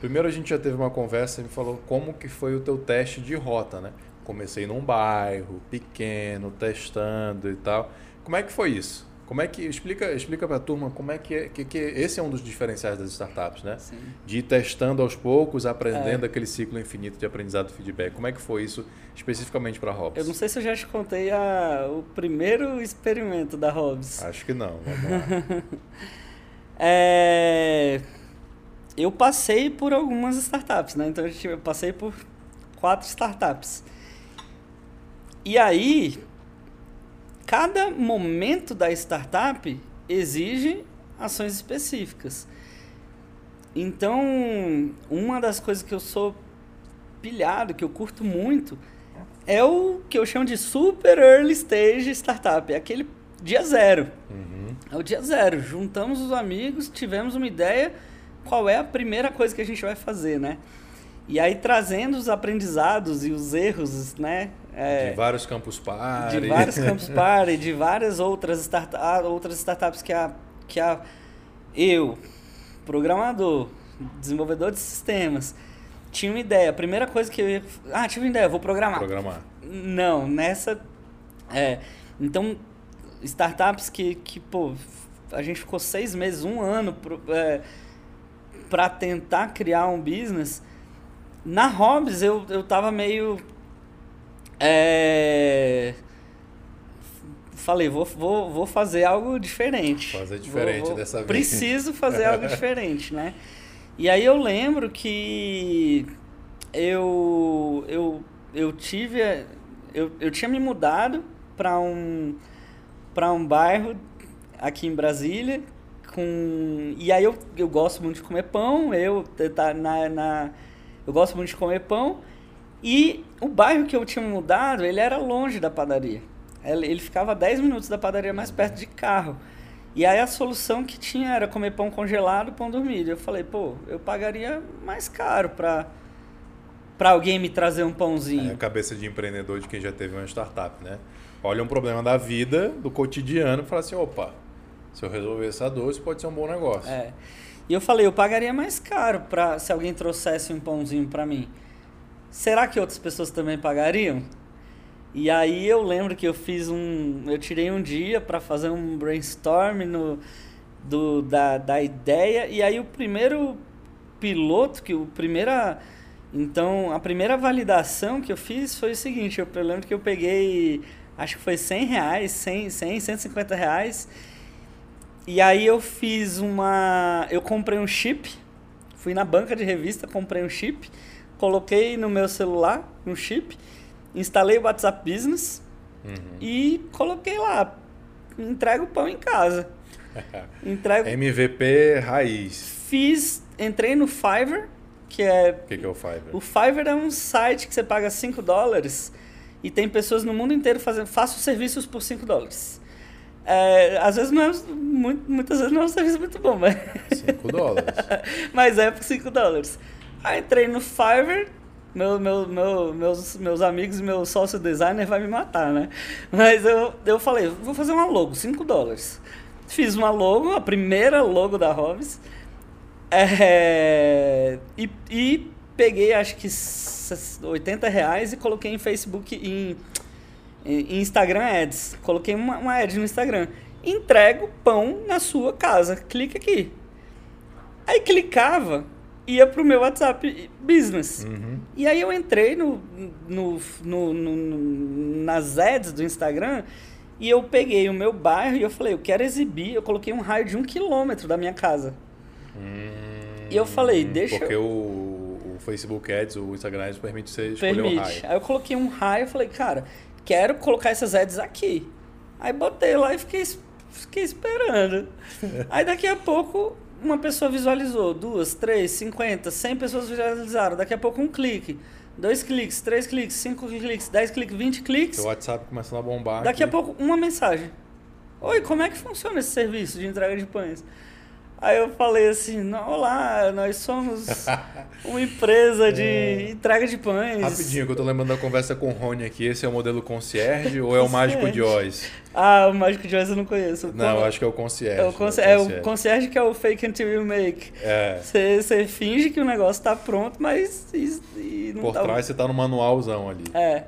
Primeiro a gente já teve uma conversa e me falou como que foi o teu teste de rota, né? Comecei num bairro pequeno, testando e tal. Como é que foi isso? Como é que explica explica para a turma como é que, é, que, que esse é um dos diferenciais das startups, né? Sim. De ir testando aos poucos, aprendendo É. aquele ciclo infinito de aprendizado e feedback. Como é que foi isso especificamente para a Hobbs? Eu não sei se eu já te contei a, o primeiro experimento da Hobbs. Acho que não. Vamos lá. [LAUGHS] É, eu passei por algumas startups, né? Então eu passei por quatro startups. E aí, cada momento da startup exige ações específicas. Então, uma das coisas que eu sou pilhado, que eu curto muito, é o que eu chamo de super early stage startup. É aquele dia zero. Uhum. É o dia zero. Juntamos os amigos, tivemos uma ideia, qual é a primeira coisa que a gente vai fazer, né? E aí trazendo os aprendizados e os erros, né? É, de vários campus party. de vários [LAUGHS] campus party, de várias outras, starta ah, outras startups que a, que a eu, programador, desenvolvedor de sistemas, tinha uma ideia. A primeira coisa que eu ia... Ah, tive uma ideia, vou programar. programar. Não, nessa. É. Então, startups que, que pô, a gente ficou seis meses, um ano pro, é, para tentar criar um business. Na Hobbs eu, eu tava meio. É, falei, vou, vou, vou fazer algo diferente. Fazer diferente Vou- vou- dessa vez. Preciso fazer algo [LAUGHS] diferente, né? E aí eu lembro que eu, eu, eu tive. Eu, eu tinha me mudado para um, para um bairro aqui em Brasília. Com... E aí eu, eu gosto muito de comer pão, eu, tá, na, na, eu gosto muito de comer pão. E o bairro que eu tinha mudado, ele era longe da padaria. Ele ficava a 10 minutos da padaria mais perto de carro. E aí a solução que tinha era comer pão congelado, pão dormido. Eu falei, pô, eu pagaria mais caro pra, pra alguém me trazer um É a pãozinho. cabeça de empreendedor de quem já teve uma startup, né? Olha um problema da vida, do cotidiano, e fala assim, opa, se eu resolver essa dor, isso pode ser um bom negócio. É. E eu falei, eu pagaria mais caro pra, se alguém trouxesse um pãozinho pra mim. Será que outras pessoas também pagariam? E aí eu lembro que eu fiz um. Eu tirei um dia pra fazer um brainstorm no, do, da, da ideia. E aí o primeiro piloto, que o primeira. Então, a primeira validação que eu fiz foi o seguinte, eu, eu lembro que eu peguei, acho que foi 100 reais, 100, 100 150 reais, e aí eu fiz uma, eu comprei um chip, fui na banca de revista, comprei um chip, coloquei no meu celular um chip, instalei o WhatsApp Business Uhum. e coloquei lá, entrega o pão em casa. [LAUGHS] Entrego, MVP raiz. fiz, entrei no Fiverr, que é O que, que é o Fiverr? o Fiverr é um site que você paga 5 dólares e tem pessoas no mundo inteiro fazendo faço serviços por 5 dólares. É, às vezes não é, muitas vezes não é um serviço muito bom, mas, 5 dólares. [LAUGHS] mas é por 5 dólares. Aí entrei no Fiverr, meu, meu, meu, meus, meus amigos meu sócio designer vai me matar, né? Mas eu, eu falei, vou fazer uma logo, 5 dólares. Fiz uma logo, a primeira logo da Hobbs. É, e, e peguei acho que s- 80 reais e coloquei em Facebook, em, em Instagram Ads. Coloquei uma, uma ad no Instagram. Entrego pão na sua casa. Clica aqui. Aí clicava, ia pro meu WhatsApp Business. Uhum. E aí eu entrei no, no, no, no- nas ads do Instagram e eu peguei o meu bairro e eu falei, eu quero exibir. Eu coloquei um raio de um quilômetro da minha casa. E eu falei, deixa Hum, Porque eu- o, o Facebook Ads, o Instagram Ads permite você escolher Permite. raio. Aí eu coloquei um raio e falei, cara, quero colocar essas ads aqui. Aí botei lá e fiquei, fiquei esperando. [LAUGHS] Aí daqui a pouco uma pessoa visualizou, duas, três, cinquenta, cem pessoas visualizaram. Daqui a pouco um clique, dois cliques, três cliques, cinco cliques, dez cliques, vinte cliques. Seu WhatsApp começando a bombar. Daqui a aqui. pouco uma mensagem. Oi, como é que funciona esse serviço de entrega de pães? Aí eu falei assim, "Não, olá, nós somos [LAUGHS] uma empresa de entrega de pães. Rapidinho, que eu tô lembrando da conversa com o Rony aqui. Esse é o modelo concierge ou é o [LAUGHS] mágico de Oz? Ah, o Mágico de Oz eu não conheço. Não, eu acho que é o concierge. é o, né? conci- é o concierge que é o fake until you make. É. Você você finge que o negócio tá pronto, mas e, e Por tá. trás você tá no manualzão ali. É.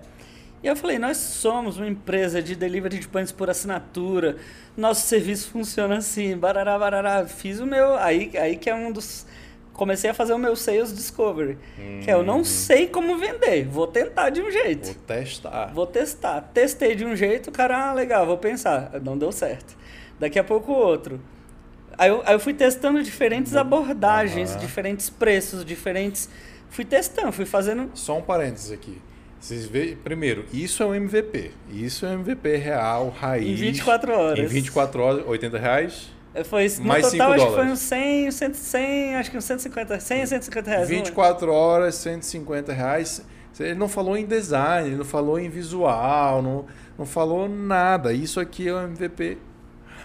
E eu falei, nós somos uma empresa de delivery de pães por assinatura. Nosso serviço funciona assim, barará, barará. Fiz o meu, aí, aí que é um dos... Comecei a fazer o meu Sales Discovery. Que é, eu não sei como vender, vou tentar de um jeito. Vou testar. Vou testar. Testei de um jeito, o cara, ah, legal, vou pensar. Não deu certo. Daqui a pouco outro. Aí eu, aí eu fui testando diferentes abordagens, Aham. diferentes preços, diferentes... Fui testando, fui fazendo... Só um parênteses aqui. Vocês veem, primeiro, isso é um MVP. Isso é um MVP real, raiz. Em 24 horas. Em 24 horas, 80 reais. Foi, no Mais total, cinco acho que foi dólares. uns 100, 100, 100, acho que uns 150, 100, 150 reais. não lembro. 24 horas, 150 reais. Ele não falou em design, ele não falou em visual, não, não falou nada. Isso aqui é um MVP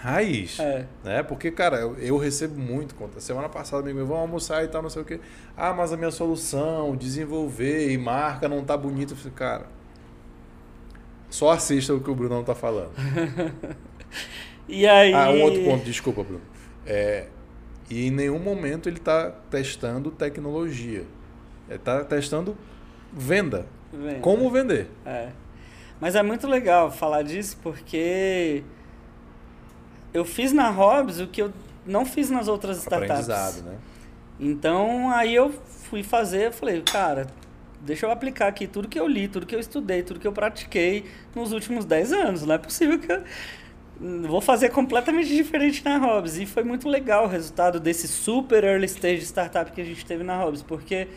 raiz. É. Né? Porque, cara, eu, eu recebo muito conta. Semana passada, amigo meu, vamos almoçar e tal, não sei o quê. Ah, mas a minha solução, desenvolver e marca não tá bonita. Eu falei, cara, só assista o que o Bruno não tá falando. [LAUGHS] E aí... Ah, um outro ponto, desculpa, Bruno. É, e em nenhum momento ele está testando tecnologia. Ele está testando venda. Vendo. Como vender. É. Mas é muito legal falar disso porque eu fiz na Hobbs o que eu não fiz nas outras startups. Né? Então aí eu fui fazer, eu falei, cara, deixa eu aplicar aqui tudo que eu li, tudo que eu estudei, tudo que eu pratiquei nos últimos 10 anos. Não é possível que eu [LAUGHS] vou fazer completamente diferente na Hobbs. E foi muito legal o resultado desse super early stage startup que a gente teve na Hobbs, porque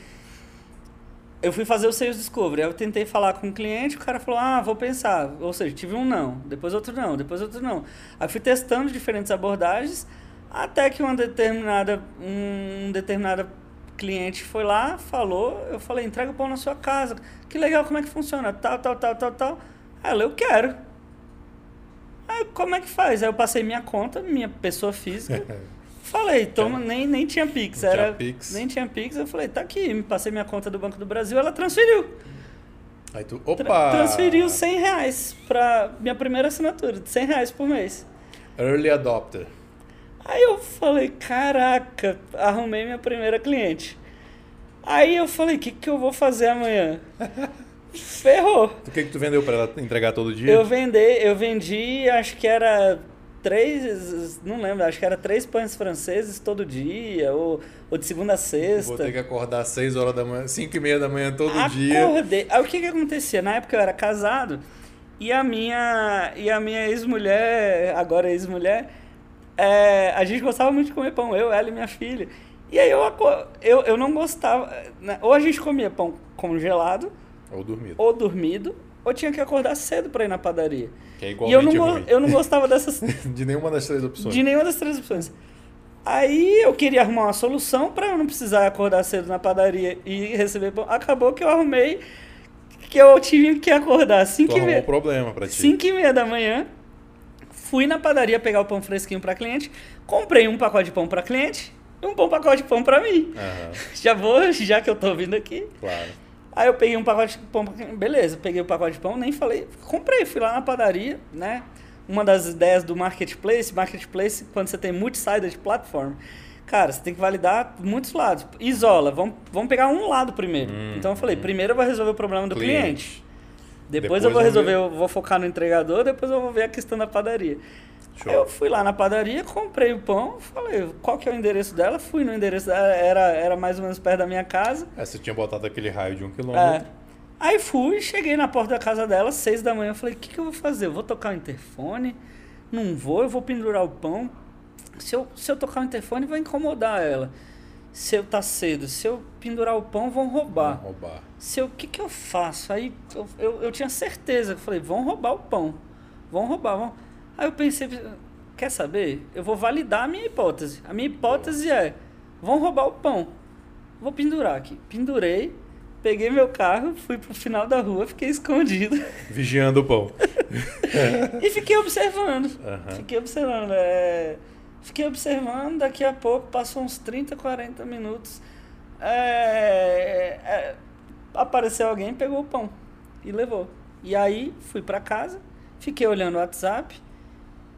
eu fui fazer o Sales Discovery. Aí eu tentei falar com o cliente, o cara falou, ah, vou pensar. Ou seja, tive um não, depois outro não, depois outro não. Aí fui testando diferentes abordagens, até que uma determinada, um determinada cliente foi lá, falou, eu falei, entrega o pão na sua casa. Que legal, como é que funciona? Tal, tal, tal, tal, tal. Aí ela, eu quero. Aí como é que faz? Aí eu passei minha conta, minha pessoa física. [LAUGHS] Falei, toma, nem, nem tinha Pix. Não tinha era, Pix. Nem tinha Pix. Eu falei, tá aqui, me passei minha conta do Banco do Brasil, ela transferiu. Aí tu, Tra- opa! transferiu 100 reais pra minha primeira assinatura, de 100 reais por mês. Early adopter. Aí eu falei, caraca, arrumei minha primeira cliente. Aí eu falei, o que, que eu vou fazer amanhã? [LAUGHS] Ferrou. O que que tu vendeu pra ela entregar todo dia? Eu vendi, eu vendi, acho que era três, não lembro, acho que era três pães franceses todo dia, ou, ou de segunda a sexta. Vou ter que acordar às 6 horas da manhã, 5 e meia da manhã todo dia. Acordei. Aí o que que acontecia? Na época eu era casado e a minha, e a minha ex-mulher, agora ex-mulher, é, a gente gostava muito de comer pão, eu, ela e minha filha. E aí eu, eu, eu não gostava, né? ou a gente comia pão congelado, Ou dormido. ou dormido, ou tinha que acordar cedo para ir na padaria. Que é E eu não, igualmente ruim. eu não gostava dessas, [LAUGHS] De nenhuma das três opções. de nenhuma das três opções. Aí eu queria arrumar uma solução para eu não precisar acordar cedo na padaria e receber pão. Acabou que eu arrumei que eu tive que acordar às Tu 5 e um meia, problema pra ti. 5 e meia da manhã. Fui na padaria pegar o pão fresquinho para cliente. Comprei um pacote de pão para cliente e um bom pacote de pão para mim. Aham, [LAUGHS] Já vou, já que eu tô vindo aqui. claro. Aí eu peguei um pacote de pão, beleza, peguei o pacote de pão, nem falei, comprei, fui lá na padaria, né? Uma das ideias do marketplace, marketplace, quando você tem multi-sided platform, cara, você tem que validar muitos lados. Isola, vamos, vamos pegar um lado primeiro. Hum, então eu falei, primeiro eu vou resolver o problema do cliente. Depois, Depois eu vou resolver, ver- eu vou focar no entregador, depois eu vou ver a questão da padaria. Show. Eu fui lá na padaria, comprei o pão, falei, qual que é o endereço dela? Fui no endereço dela, era, era mais ou menos perto da minha casa. Aí você tinha botado aquele raio de um quilômetro. É. Aí fui, cheguei na porta da casa dela, seis da manhã, falei, o que, que eu vou fazer? Eu vou tocar o interfone? Não vou, eu vou pendurar o pão. Se eu, se eu tocar o interfone, vai incomodar ela. Se eu tá cedo, se eu pendurar o pão, vão roubar. Vamos roubar. Se eu, o que, que eu faço? Aí eu, eu, eu tinha certeza, eu falei, vão roubar o pão. Vão roubar, vão. Aí eu pensei, quer saber? Eu vou validar a minha hipótese. A minha hipótese é, vão roubar o pão. Vou pendurar aqui. Pendurei, peguei meu carro, fui pro final da rua, fiquei escondido [LAUGHS] Vigiando o pão. [LAUGHS] e fiquei observando. Aham. Fiquei observando. é, Fiquei observando, daqui a pouco, passou uns 30, 40 minutos. é, é, Apareceu alguém, pegou o pão e levou. E aí fui pra casa, fiquei olhando o WhatsApp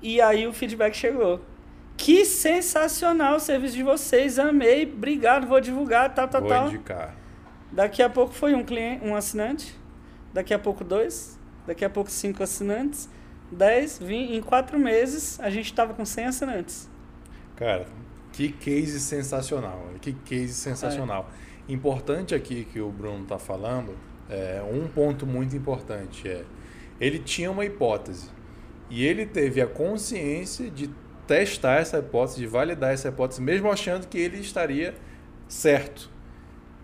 e aí o feedback chegou. Que sensacional o serviço de vocês, amei, obrigado, vou divulgar, tal, tal, Vou tal. indicar. Daqui a pouco foi um cliente, um assinante. Daqui a pouco dois. Daqui a pouco cinco assinantes. Dez, vinte. Em quatro meses a gente estava com 100 assinantes. Cara, que case sensacional. Que case sensacional. Importante aqui que o Bruno está falando, é, um ponto muito importante é, ele tinha uma hipótese e ele teve a consciência de testar essa hipótese, de validar essa hipótese, mesmo achando que ele estaria certo.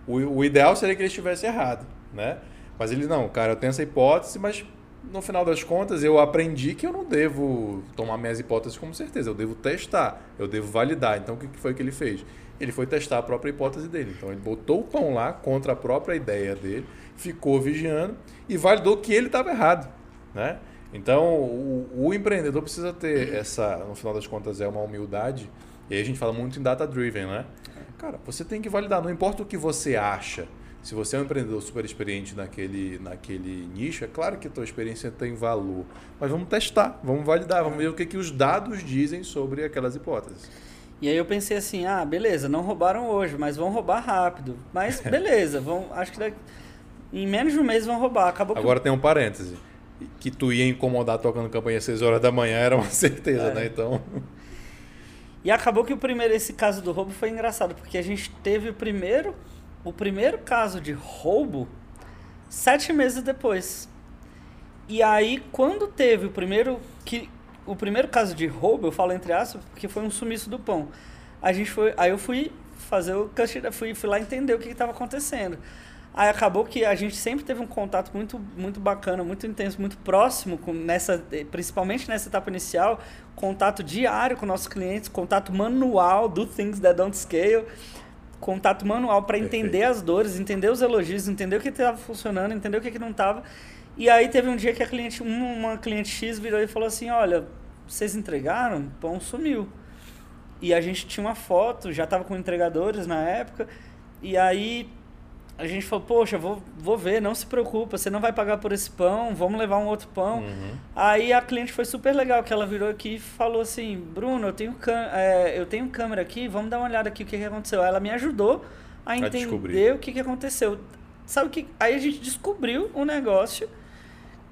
O, o ideal seria que ele estivesse errado, né? Mas ele não, cara, eu tenho essa hipótese, mas no final das contas eu aprendi que eu não devo tomar minhas hipóteses como certeza, eu devo testar, eu devo validar. Então o que foi que ele fez? Ele foi testar a própria hipótese dele. Então ele botou o pão lá contra a própria ideia dele, ficou vigiando e validou que ele estava errado, né? Então o, o empreendedor precisa ter essa, no final das contas é uma humildade. E aí a gente fala muito em data driven, né? Cara, você tem que validar, não importa o que você acha. Se você é um empreendedor super experiente naquele, naquele nicho, é claro que a tua experiência tem valor. Mas vamos testar, vamos validar, vamos ver o que, que os dados dizem sobre aquelas hipóteses. E aí eu pensei assim, ah, beleza, não roubaram hoje, mas vão roubar rápido. Mas [LAUGHS] beleza, vão, acho que daqui, em menos de um mês vão roubar. Acabou que Agora tem um parêntese. Que tu ia incomodar tocando campanha às 6 horas da manhã era uma [LAUGHS] certeza, É. né? Então. E acabou que o primeiro, esse caso do roubo foi engraçado, porque a gente teve o primeiro, o primeiro caso de roubo sete meses depois. E aí, quando teve o primeiro, que, o primeiro caso de roubo, eu falo entre aspas, porque foi um sumiço do pão. A gente foi, aí eu fui fazer o fui, fui lá entender o que estava acontecendo. Aí acabou que a gente sempre teve um contato muito, muito bacana, muito intenso, muito próximo, com nessa, principalmente nessa etapa inicial, contato diário com nossos clientes, contato manual do Things That Don't Scale, contato manual para entender as dores, entender os elogios, entender o que estava funcionando, entender o que, que não estava. E aí teve um dia que a cliente, uma cliente X virou e falou assim, olha, vocês entregaram? O pão sumiu. E a gente tinha uma foto, já estava com entregadores na época, e aí a gente falou, poxa, vou, vou ver, não se preocupa, você não vai pagar por esse pão, vamos levar um outro pão. Uhum. Aí a cliente foi super legal, que ela virou aqui e falou assim, Bruno, eu tenho, é, eu tenho câmera aqui, vamos dar uma olhada aqui o que, que aconteceu. Ela me ajudou a entender o que, que aconteceu. Sabe que aí a gente descobriu um negócio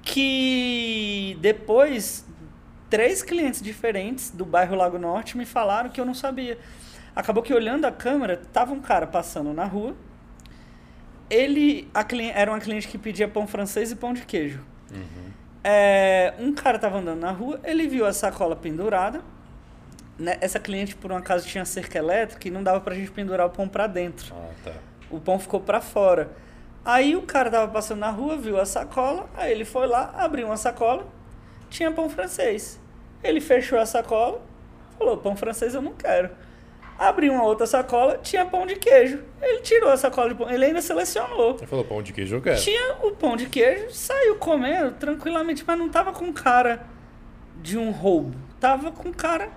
que depois três clientes diferentes do bairro Lago Norte me falaram que eu não sabia. Acabou que olhando a câmera, tava um cara passando na rua, ele a cliente, era uma cliente que pedia pão francês e pão de queijo. Uhum. É, um cara estava andando na rua, ele viu a sacola pendurada. Né? Essa cliente, por um acaso, tinha cerca elétrica e não dava pra gente pendurar o pão para dentro. Ah, tá. O pão ficou para fora. Aí o cara tava passando na rua, viu a sacola, aí ele foi lá, abriu uma sacola, tinha pão francês. Ele fechou a sacola, falou: pão francês eu não quero abriu uma outra sacola, tinha pão de queijo. Ele tirou a sacola de pão, ele ainda selecionou. Ele falou, pão de queijo eu quero. Tinha o pão de queijo, saiu comendo tranquilamente, mas não tava com cara de um roubo. Tava com cara.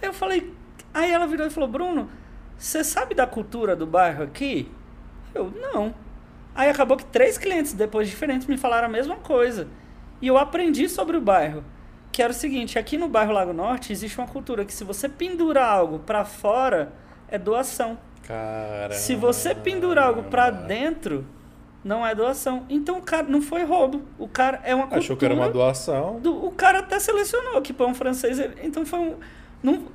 Aí eu falei. Aí ela virou e falou, Bruno, você sabe da cultura do bairro aqui? Eu, não. Aí acabou que três clientes depois diferentes me falaram a mesma coisa. E eu aprendi sobre o bairro que era o seguinte, aqui no bairro Lago Norte existe uma cultura que se você pendurar algo para fora, é doação. Caramba. Se você pendurar algo para dentro, não é doação. Então o cara não foi roubo. O cara é uma cultura. Achou que era uma doação. Do, o cara até selecionou que pão francês. Então foi um.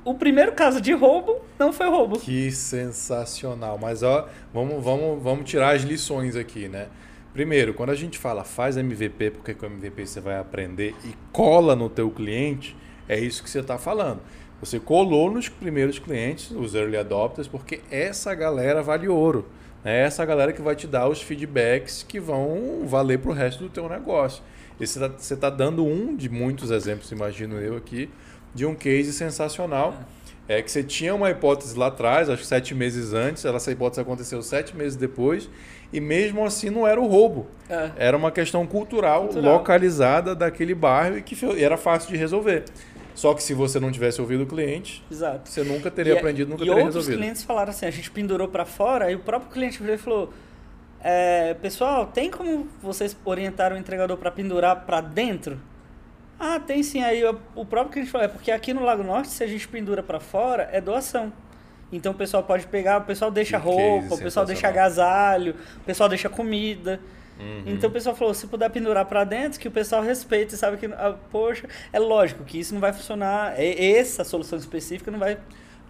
O primeiro caso de roubo não foi roubo. Que sensacional. Mas ó, vamos, vamos, vamos tirar as lições aqui, né? Primeiro, quando a gente fala faz MVP, porque com MVP você vai aprender e cola no teu cliente, é isso que você está falando. Você colou nos primeiros clientes, os early adopters, porque essa galera vale ouro. É essa galera que vai te dar os feedbacks que vão valer para o resto do teu negócio. E você está tá dando um de muitos exemplos, imagino eu aqui, de um case sensacional. É que você tinha uma hipótese lá atrás, acho que sete meses antes, essa hipótese aconteceu sete meses depois, e mesmo assim não era o roubo. É. Era uma questão cultural, cultural, localizada daquele bairro e que era fácil de resolver. Só que se você não tivesse ouvido o cliente, Exato. você nunca teria e, é, aprendido, nunca teria resolvido. E outros clientes falaram assim, a gente pendurou para fora e o próprio cliente veio e falou, é, pessoal, tem como vocês orientar o entregador para pendurar para dentro? Ah, tem sim. Aí o próprio cliente falou, é porque aqui no Lago Norte, se a gente pendura para fora, é doação. Então o pessoal pode pegar, o pessoal deixa que roupa, o pessoal deixa agasalho, o pessoal deixa comida. Uhum. Então o pessoal falou, se puder pendurar para dentro, que o pessoal respeite, sabe que, ah, poxa, é lógico que isso não vai funcionar, essa solução específica não vai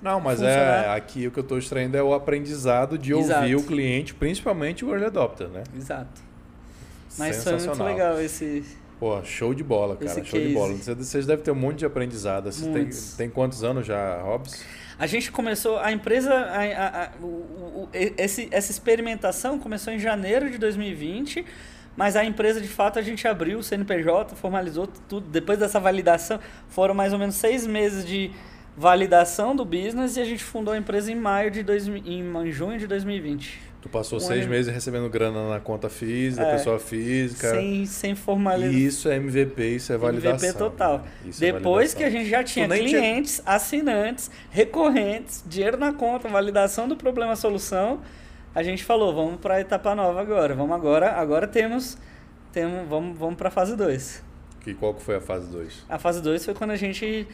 não, mas é, funcionar. é aqui o que eu estou extraindo é o aprendizado de Exato. ouvir o cliente, principalmente o early adopter, né? Exato. Mas foi muito legal esse Pô, show de bola, cara. Esse show case. de bola. Vocês devem ter um monte de aprendizado. Você tem, tem quantos anos já, Hobbs? A gente começou, a empresa, a, a, a, o, o, esse, essa experimentação começou em janeiro de 2020, mas a empresa, de fato, a gente abriu o CNPJ, formalizou tudo. Depois dessa validação, foram mais ou menos seis meses de validação do business e a gente fundou a empresa em maio de dois, em junho de 2020. Tu passou um seis ano... meses recebendo grana na conta física, é, pessoa física. Sem, sem formalizar. Isso é MVP, isso é validação. MVP total. Isso é Depois é que a gente já tinha clientes, tinha... assinantes, recorrentes, dinheiro na conta, validação do problema-solução, a gente falou, vamos para a etapa nova agora. Vamos agora, agora temos, temos vamos, vamos para a fase 2. Que qual que foi a fase 2? A fase 2 foi quando a gente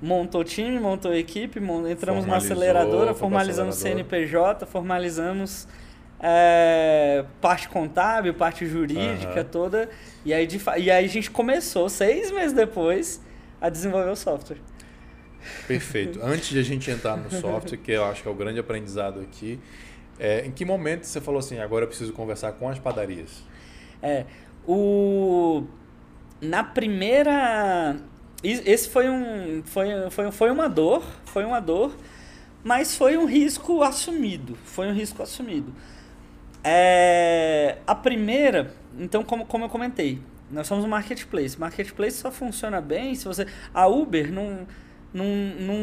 montou time, montou equipe, entramos na aceleradora, formalizamos CNPJ, formalizamos é, parte contábil, parte jurídica uhum. toda. E aí, de, e aí a gente começou, seis meses depois, a desenvolver o software. Perfeito. [LAUGHS] Antes de a gente entrar no software, que eu acho que é o grande aprendizado aqui, é, em que momento você falou assim, agora eu preciso conversar com as padarias? É, o... Na primeira esse foi um foi, foi, foi uma dor, foi uma dor, mas foi um risco assumido, foi um risco assumido. É, a primeira, então, como, como eu comentei, nós somos um marketplace. Marketplace só funciona bem se você. A Uber não, não, não,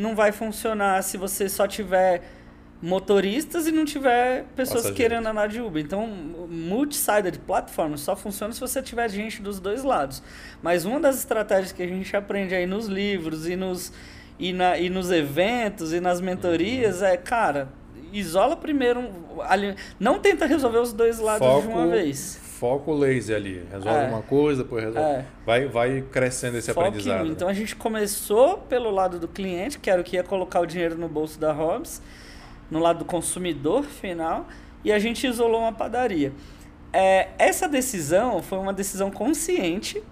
não vai funcionar se você só tiver motoristas e não tiver pessoas querendo andar de Uber. Então, multi-sided platform só funciona se você tiver gente dos dois lados. Mas uma das estratégias que a gente aprende aí nos livros e nos, e na, e nos eventos e nas mentorias é, cara, isola primeiro. ali- Não tenta resolver os dois lados de uma vez. Foco laser ali. Resolve É. uma coisa, depois resolve. É. Vai, vai crescendo esse em aprendizado. né? Então a gente começou pelo lado do cliente, que era o que ia colocar o dinheiro no bolso da Hobbs, no lado do consumidor final, e a gente isolou uma padaria. É, essa decisão foi uma decisão consciente.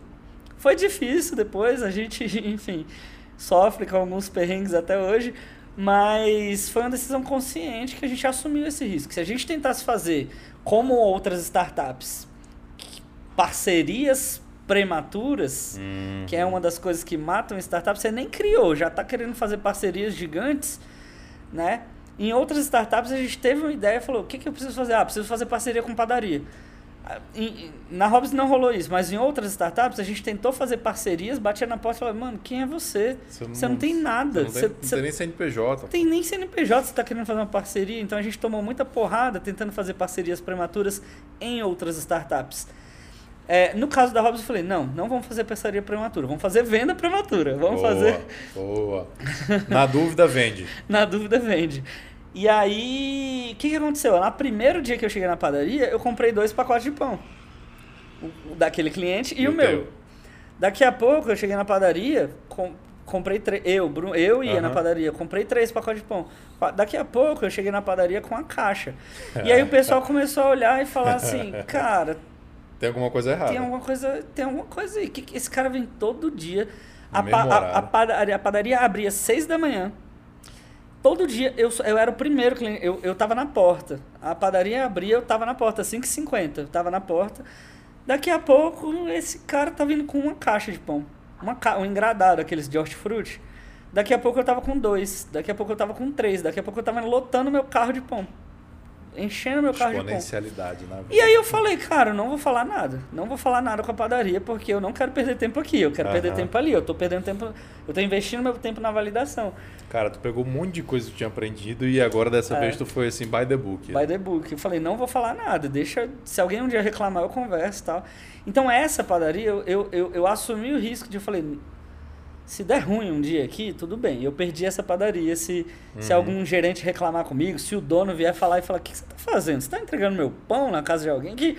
Foi difícil depois, a gente, [LAUGHS] enfim, sofre com alguns perrengues até hoje, mas foi uma decisão consciente que a gente assumiu esse risco. Se a gente tentasse fazer como outras startups, parcerias prematuras, Hum, que é uma das coisas que matam startups, você nem criou, já está querendo fazer parcerias gigantes, né? Em outras startups a gente teve uma ideia e falou, o que, que eu preciso fazer? Ah, preciso fazer parceria com padaria. Ah, na Hobbs não rolou isso, mas em outras startups a gente tentou fazer parcerias, batia na porta e falava, mano, quem é você? Você não, tem nada. Você não tem, você não tem nem CNPJ. não tem nem CNPJ, você está querendo fazer uma parceria, então a gente tomou muita porrada tentando fazer parcerias prematuras em outras startups. É, no caso da Hobbs, eu falei, não, não vamos fazer parceria prematura, vamos fazer venda prematura, vamos Boa, fazer, Boa. Na dúvida, vende. [LAUGHS] na dúvida, vende. E aí, o que, que aconteceu? No primeiro dia que eu cheguei na padaria, eu comprei dois pacotes de pão. O, o daquele cliente e, E o meu. teu? Daqui a pouco eu cheguei na padaria, com- comprei três. Eu, Bruno, eu ia Aham. na padaria, comprei três pacotes de pão. Daqui a pouco eu cheguei na padaria com a caixa. [LAUGHS] E aí o pessoal começou a olhar e falar assim, [LAUGHS] cara, Tem alguma coisa errada. tem alguma coisa, tem alguma coisa aí. Que, que esse cara vem todo dia. A, pa- a- a padaria, a padaria abria às seis da manhã. Todo dia, eu, eu era o primeiro cliente, eu, eu tava na porta. A padaria abria, eu tava na porta, 5h50, eu tava na porta. Daqui a pouco, esse cara tá vindo com uma caixa de pão. Uma ca... Um engradado, aqueles de hortifruti. Daqui a pouco eu tava com dois, daqui a pouco eu tava com três, daqui a pouco eu tava lotando meu carro de pão. Enchendo meu carro de. Exponencialidade na vida. E aí eu falei, cara, eu não vou falar nada. Não vou falar nada com a padaria, porque eu não quero perder tempo aqui. Eu quero Aham. perder tempo ali. Eu tô perdendo tempo. Eu tô investindo meu tempo na validação. Cara, tu pegou um monte de coisa que tu tinha aprendido e agora dessa É. vez tu foi assim, by the book. By the book. Eu falei, não vou falar nada. Deixa. Se alguém um dia reclamar, eu converso e tal. Então essa padaria, eu, eu, eu, eu assumi o risco de eu falei. Se der ruim um dia aqui, tudo bem. Eu perdi essa padaria. Se, se Uhum. algum gerente reclamar comigo, se o dono vier falar e falar: O que, que você tá fazendo? Você tá entregando meu pão na casa de alguém? Que...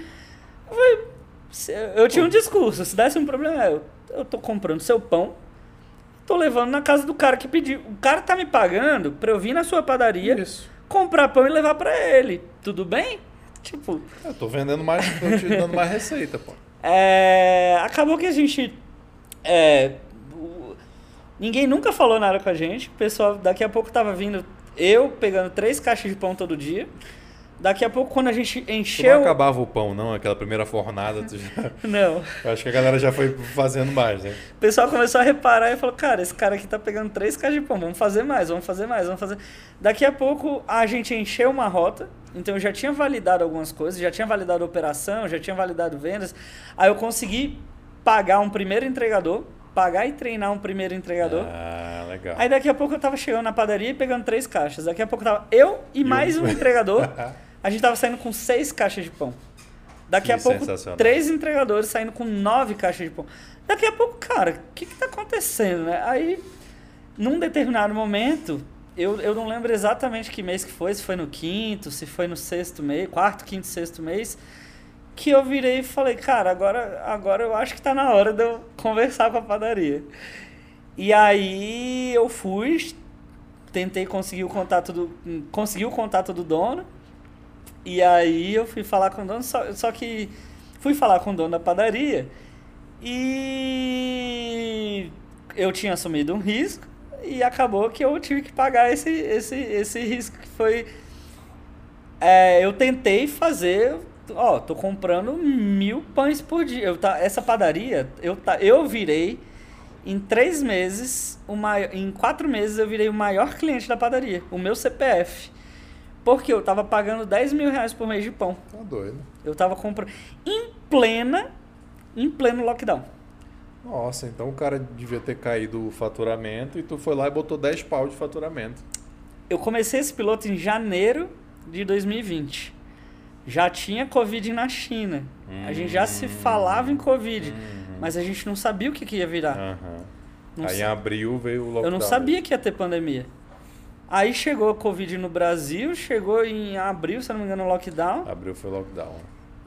Eu, "Se- eu tinha um discurso: se desse um problema, eu, eu tô comprando seu pão, tô levando na casa do cara que pediu. O cara tá me pagando pra eu vir na sua padaria, Isso. comprar pão e levar pra ele. Tudo bem? Tipo, Eu tô vendendo mais, tô te dando mais receita, pô. é, acabou que a gente. é, ninguém nunca falou nada com a gente. O pessoal, daqui a pouco tava vindo eu pegando três caixas de pão todo dia. Daqui a pouco, quando a gente Tu não encheu. acabava o pão, não? Aquela primeira fornada. Tu já... [LAUGHS] Não. Eu acho que a galera já foi fazendo mais, né? O pessoal começou a reparar e falou: Cara, esse cara aqui tá pegando três caixas de pão, vamos fazer mais, vamos fazer mais, vamos fazer. Daqui a pouco a gente encheu uma rota, então eu já tinha validado algumas coisas, já tinha validado a operação, já tinha validado vendas. Aí eu consegui pagar um primeiro entregador, pagar e treinar um primeiro entregador. Ah, legal. Aí daqui a pouco eu tava chegando na padaria e pegando três caixas. Daqui a pouco tava eu e mais um [LAUGHS] entregador. A gente tava saindo com seis caixas de pão. Daqui Que a pouco, três entregadores saindo com nove caixas de pão. Daqui a pouco, cara, o que que tá acontecendo, né? Aí, num determinado momento, eu, eu não lembro exatamente que mês que foi, se foi no quinto, se foi no sexto mês, quarto, quinto, sexto mês, que eu virei e falei, cara, agora, agora eu acho que tá na hora de eu conversar com a padaria. E aí eu fui, tentei conseguir o contato do, consegui o contato do dono, e aí eu fui falar com o dono, só, só que fui falar com o dono da padaria e eu tinha assumido um risco e acabou que eu tive que pagar esse, esse, esse risco que foi. É, eu tentei fazer. Ó, tô comprando mil pães por dia. Eu, tá, essa padaria, eu, tá, eu virei. Em três meses, o maior, em quatro meses, eu virei o maior cliente da padaria. O meu CPF. Porque eu tava pagando 10 mil reais por mês de pão. Tá doido. Eu tava comprando em plena, em pleno lockdown. Nossa, então o cara devia ter caído o faturamento e tu foi lá e botou 10 pau de faturamento. Eu comecei esse piloto em janeiro de 2020. Já tinha Covid na China. A gente já se falava em Covid, Uhum. mas a gente não sabia o que, que ia virar. Não Aí em abril veio o lockdown. Eu não sabia que ia ter pandemia. Aí chegou a Covid no Brasil, chegou em abril, se não me engano, o lockdown. Abril foi lockdown.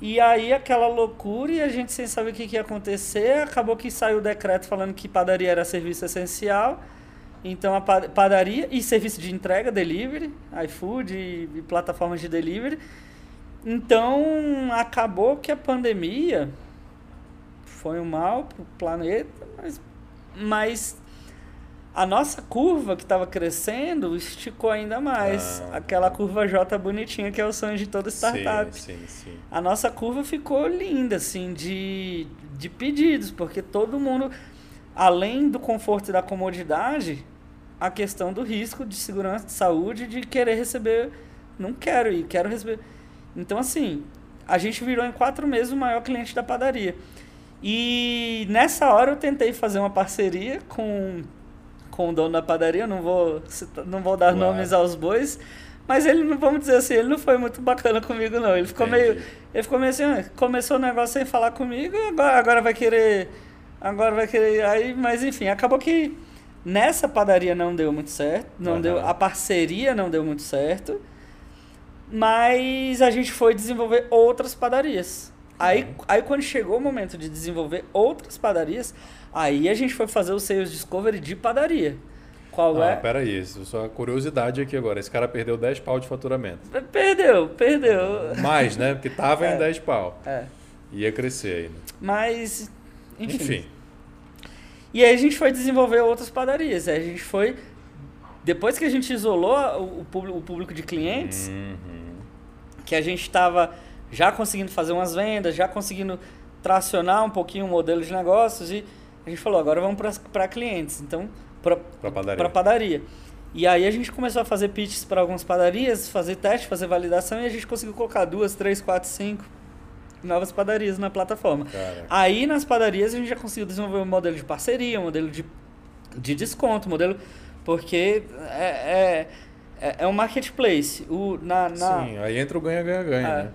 E aí aquela loucura e a gente sem saber o que, que ia acontecer, acabou que saiu o decreto falando que padaria era serviço essencial. Então a pa- padaria e serviço de entrega, delivery, iFood e, e plataformas de delivery. Então acabou que a pandemia foi um mal pro planeta, mas, mas a nossa curva que estava crescendo esticou ainda mais. Ah. Aquela curva J bonitinha que é o sonho de toda startup. Sim, sim, sim. A nossa curva ficou linda, assim, de, de pedidos, porque todo mundo, além do conforto e da comodidade, a questão do risco de segurança, de saúde, de querer receber, não quero ir, quero receber. Então, assim, a gente virou em quatro meses o maior cliente da padaria. E nessa hora eu tentei fazer uma parceria com, com o dono da padaria, não vou, não vou dar Claro. nomes aos bois, mas ele vamos dizer assim, ele não foi muito bacana comigo, não. Ele ficou Entendi. meio. Ele ficou meio assim, "Ah, começou o negócio sem falar comigo, agora, agora vai querer. Agora vai querer. Aí, mas enfim, acabou que nessa padaria não deu muito certo. Não Aham. deu, a parceria não deu muito certo. Mas a gente foi desenvolver outras padarias. Aí, Uhum. aí quando chegou o momento de desenvolver outras padarias, aí a gente foi fazer o Sales Discovery de padaria. Qual Ah, é? peraí, isso só curiosidade aqui agora. Esse cara perdeu 10 pau de faturamento. Perdeu, perdeu. Mais, né? Porque tava [LAUGHS] É. em 10 pau. É. Ia crescer ainda. Mas, enfim. Enfim. E aí a gente foi desenvolver outras padarias. Aí a gente foi. Depois que a gente isolou o, o público de clientes, Uhum. Que a gente estava já conseguindo fazer umas vendas, já conseguindo tracionar um pouquinho o modelo de negócios, e a gente falou: agora vamos para clientes. Então, para padaria. padaria. E aí a gente começou a fazer pitches para algumas padarias, fazer teste, fazer validação, e a gente conseguiu colocar duas, três, quatro, cinco novas padarias na plataforma. Cara, Aí nas padarias a gente já conseguiu desenvolver um modelo de parceria, um modelo de, de desconto, um modelo. Porque é, é, é, é um marketplace. O, na, na, sim, aí entra o ganha-ganha-ganha, é, né?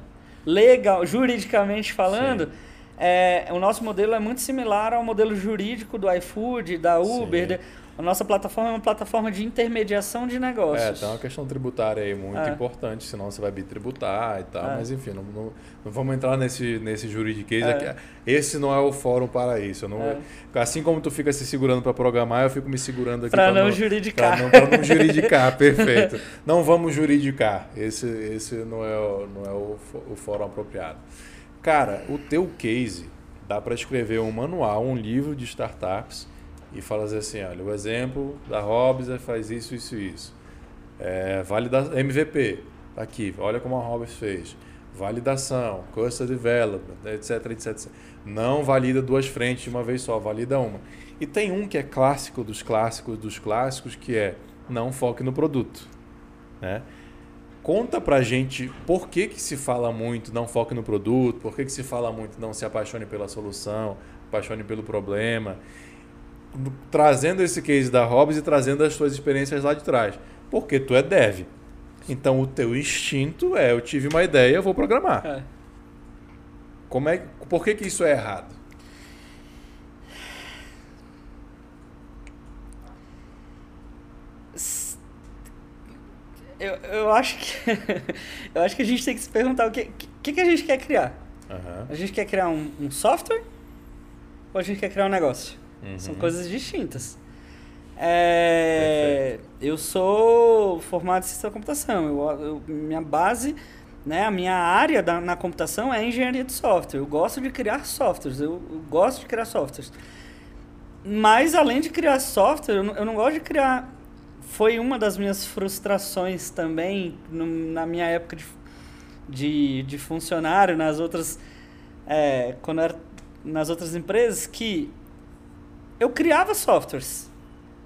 legal, juridicamente falando, é, o nosso modelo é muito similar ao modelo jurídico do iFood, da Uber. Sim. A nossa plataforma é uma plataforma de intermediação de É, negócios. tem uma questão tributária aí muito É. importante, senão você vai bitributar e tal. É. Mas enfim, não, não- não vamos entrar nesse, nesse juridiquês. É. aqui. Esse não é o fórum para isso. Não, É. Assim como tu fica se segurando para programar, eu fico me segurando aqui Pra não não juridicar. Pra não, pra não juridicar, [LAUGHS] perfeito. Não vamos juridicar. Esse, esse não é, o, não é o, o fórum apropriado. Cara, o teu case dá para escrever um manual, um livro de startups e falar assim, olha, o exemplo da Hobbs é faz isso, isso e isso. É, valida MVP, tá aqui, olha como a Hobbs fez. Validação, Custom Development, etc, etc, etc. Não valida duas frentes de uma vez só, valida uma. E tem um que é clássico dos clássicos dos clássicos, que é não foque no produto. Né? Conta pra gente por que, que se fala muito não foque no produto, por que, que se fala muito não se apaixone pela solução, apaixone pelo problema. Trazendo esse case da Hobbs e trazendo as suas experiências lá de trás. Porque tu é dev. Então o teu instinto é, eu tive uma ideia, eu vou programar. É. Como é, por que, que isso é errado? Eu, eu acho que [LAUGHS] eu acho que a gente tem que se perguntar o que, que, que a gente quer criar. Aham. A gente quer criar um, um software ou a gente quer criar um negócio? São Uhum. coisas distintas. É, eu sou formado em ciência da computação. Eu, eu- minha base, né, a minha área da, na computação é engenharia de software. Eu gosto de criar softwares. Eu, eu gosto de criar softwares. Mas além de criar software, eu não, eu não gosto de criar. Foi uma das minhas frustrações também no- na minha época de, de, de funcionário, nas outras. é, quando era nas outras empresas, que eu criava softwares,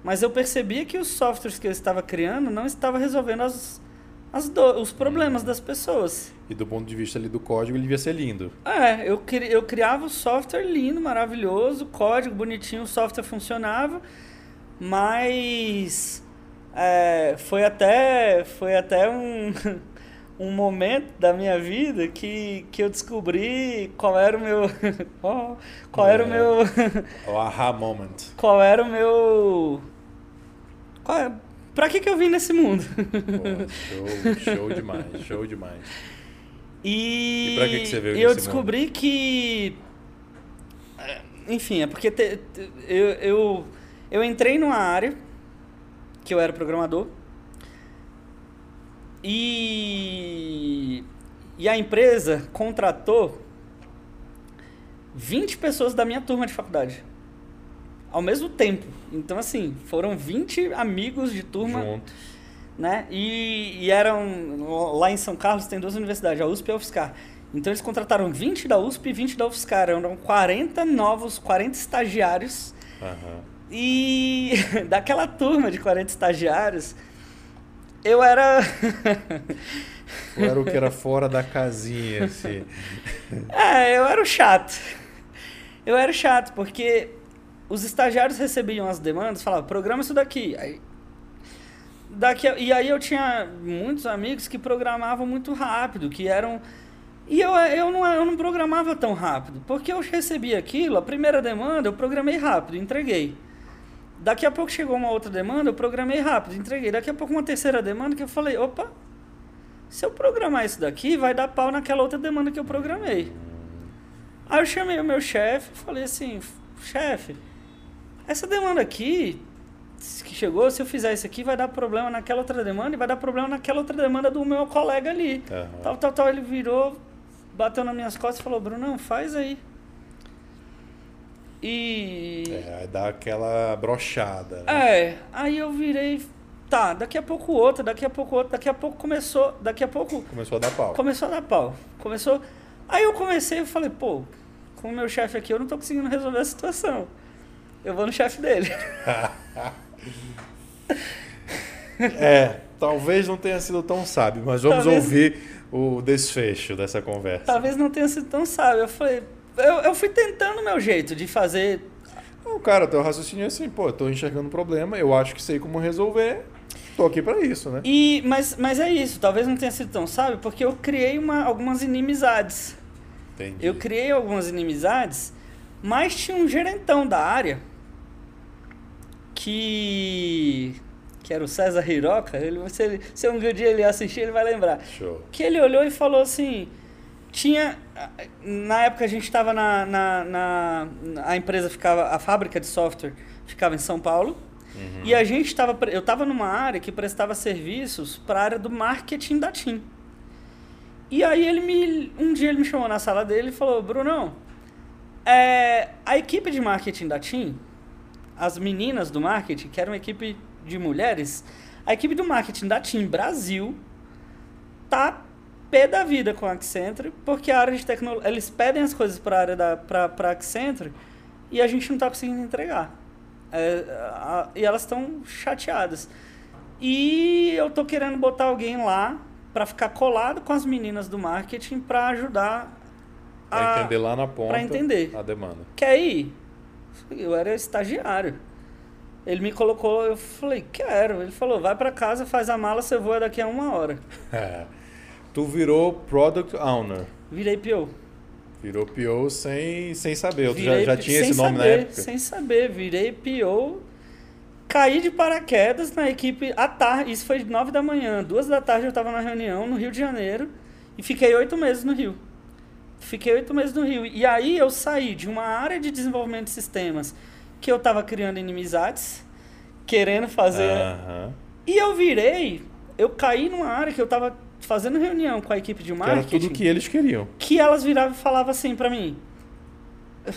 mas eu percebia que os softwares que eu estava criando não estavam resolvendo as, as do- os problemas das pessoas. E do ponto de vista ali do código, ele devia ser lindo. É, eu, cri- eu criava o software lindo, maravilhoso, código bonitinho, o software funcionava, mas é, foi até, foi até um, [LAUGHS] um momento da minha vida que, que eu descobri qual era o meu. [LAUGHS] oh, qual era o É. meu. [LAUGHS] O aha moment. qual era o meu. Qual é, pra que, que eu vim nesse mundo? Pô, show, show demais, show demais. E, E pra que que você veio e eu descobri que. é, Enfim, é porque te- te- eu, eu, eu entrei numa área que eu era programador e, e a empresa contratou 20 pessoas da minha turma de faculdade. Ao mesmo tempo. Então, assim, foram 20 amigos de turma Junto. né? E, e eram lá em São Carlos tem duas universidades, a USP e a UFSCar. Então eles contrataram 20 da USP e 20 da UFSCar, eram 40 novos, 40 estagiários. Aham. E [LAUGHS] daquela turma de 40 estagiários, eu era [LAUGHS] Ou era o que era fora da casinha, assim. [LAUGHS] É, eu era o chato. Eu era o chato, porque os estagiários recebiam as demandas, falavam, programa isso daqui. Aí, daqui a- e aí eu tinha muitos amigos que programavam muito rápido, que eram. E eu, eu, não, eu não programava tão rápido, porque eu recebi aquilo, a primeira demanda, eu programei rápido, entreguei. Daqui a pouco chegou uma outra demanda, eu programei rápido, entreguei. Daqui a pouco uma terceira demanda que eu falei, opa, se eu programar isso daqui, vai dar pau naquela outra demanda que eu programei. Aí eu chamei o meu chefe e falei assim, chefe, essa demanda aqui que chegou, se eu fizer isso aqui, vai dar problema naquela outra demanda e vai dar problema naquela outra demanda do meu colega ali. Aham. Tal, tal, tal. Ele virou, bateu nas minhas costas e falou, Bruno, faz aí. E. É, aí dá aquela brochada. né? É, aí eu virei. Tá, daqui a pouco outra, daqui a pouco outra, daqui a pouco começou. Daqui a pouco Começou a dar pau. começou a dar pau. Começou. Aí eu comecei e falei, pô, com o meu chefe aqui eu não tô conseguindo resolver a situação. Eu vou no chefe dele. [LAUGHS] É, talvez não tenha sido tão sábio, mas vamos Talvez- ouvir o desfecho dessa conversa. Talvez não tenha sido tão sábio. Eu falei, eu, eu fui tentando o meu jeito de fazer. O cara, teu raciocínio é assim, pô, eu tô enxergando um problema, eu acho que sei como resolver, tô aqui pra isso, né? E, mas, mas é isso, talvez não tenha sido tão sábio, porque eu criei uma, algumas inimizades. Entendi. Eu criei algumas inimizades, mas tinha um gerentão da área que. que era o César Hiroka. Ele, se, ele, se um dia ele assistir, ele vai lembrar. Show. Que ele olhou e falou assim: tinha. Na época a gente estava na, na, na. A empresa ficava. A fábrica de software ficava em São Paulo. E a gente estava. Eu estava numa área que prestava serviços para a área do marketing da TIM. E aí ele me. Um dia ele me chamou na sala dele e falou, Brunão, é, a equipe de marketing da TIM, as meninas do marketing, que era uma equipe de mulheres, a equipe do marketing da TIM Brasil tá pé da vida com a Accenture, porque a área de tecnologia. Eles pedem as coisas para a área da pra, pra Accenture e a gente não tá conseguindo entregar. É, a- e elas estão chateadas. E eu tô querendo botar alguém lá para ficar colado com as meninas do marketing para ajudar Pra a entender lá na ponta pra entender. a demanda. Quer ir? Eu era estagiário. Ele me colocou, eu falei, quero. Ele falou, vai para casa, faz a mala, você voa daqui a uma hora. [LAUGHS] tu virou Product Owner. Virei PO. Virou PO sem, sem saber. Tu já, Virei já tinha esse nome saber, na época? Sem saber, virei PO. Caí de paraquedas na equipe à tarde. Isso foi nove da manhã. Duas da tarde eu estava na reunião no Rio de Janeiro e fiquei oito meses no Rio. Fiquei oito meses no Rio. E aí eu saí de uma área de desenvolvimento de sistemas que eu estava criando inimizades, querendo fazer. Aham. E eu virei, eu caí numa área que eu estava fazendo reunião com a equipe de Que era marketing tudo que eles queriam. que elas viravam e falavam assim pra mim. [LAUGHS]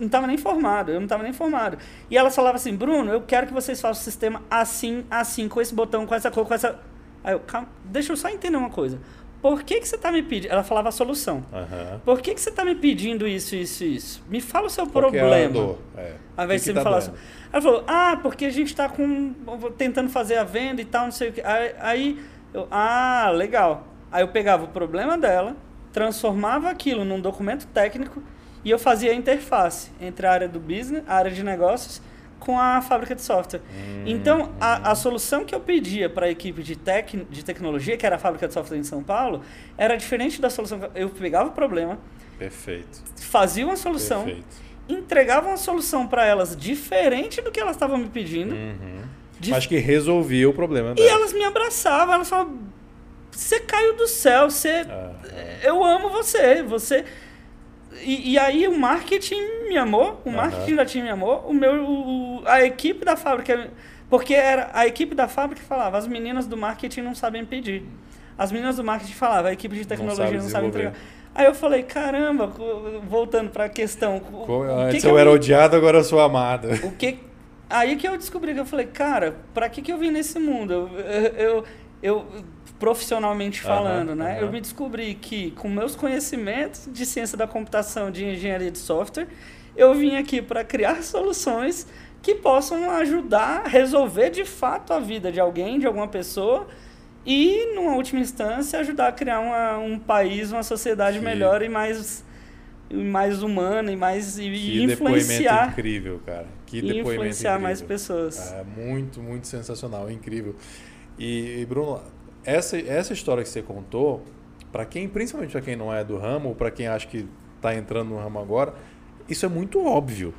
Não tava nem formado, eu não tava nem formado. E elas falavam assim, Bruno, eu quero que vocês façam o sistema assim, assim, com esse botão, com essa cor, com essa. Aí eu, calma, deixa eu só entender uma coisa. Por que, que você tá me pedindo? Ela falava a solução. Aham. Por que, que você tá me pedindo isso, isso, isso? Me fala o seu Qual é problema. dor? É. Ao invés de você me tá falar doendo? assim. Ela falou, ah, porque a gente tá com. tentando fazer a venda e tal, não sei o que. Aí Eu, ah, legal. Aí eu pegava o problema dela, transformava aquilo num documento técnico e eu fazia a interface entre a área do business, a área de negócios, com a fábrica de software. Hum, então, a, a solução que eu pedia para a equipe de, tec, de tecnologia, que era a fábrica de software em São Paulo, era diferente da solução. que Eu pegava o problema, Perfeito. fazia uma solução, Perfeito. entregava uma solução para elas diferente do que elas estavam me pedindo. Uhum. De- Mas que resolvia o problema E dela. elas me abraçavam, elas falavam: Você caiu do céu, você. Ah, Eu amo você, você. E, e aí o marketing me amou, o marketing da time me amou, o meu, o- a equipe da fábrica. Porque era a equipe da fábrica falava, as meninas do marketing não sabem pedir. As meninas do marketing falavam, a equipe de tecnologia sabe não sabe entregar. Aí eu falei, caramba, voltando para a questão. o- Co- o que Antes que eu eu era odiado, agora eu sou amado. o que aí que eu descobri que eu falei cara pra que que eu vim nesse mundo eu, eu, eu profissionalmente falando né aham. eu me descobri que com meus conhecimentos de ciência da computação de engenharia de software eu vim aqui para criar [LAUGHS] soluções que possam ajudar a resolver de fato a vida de alguém de alguma pessoa e numa última instância ajudar a criar uma, um país uma sociedade Que- melhor e mais mais humana e mais e Que influenciar depoimento incrível, cara. Que e influenciar incrível. mais pessoas. É muito, muito sensacional, incrível. E, e, Bruno, essa, essa história que você contou, para quem, principalmente para quem não é do ramo, ou para quem acha que está entrando no ramo agora, isso é muito óbvio.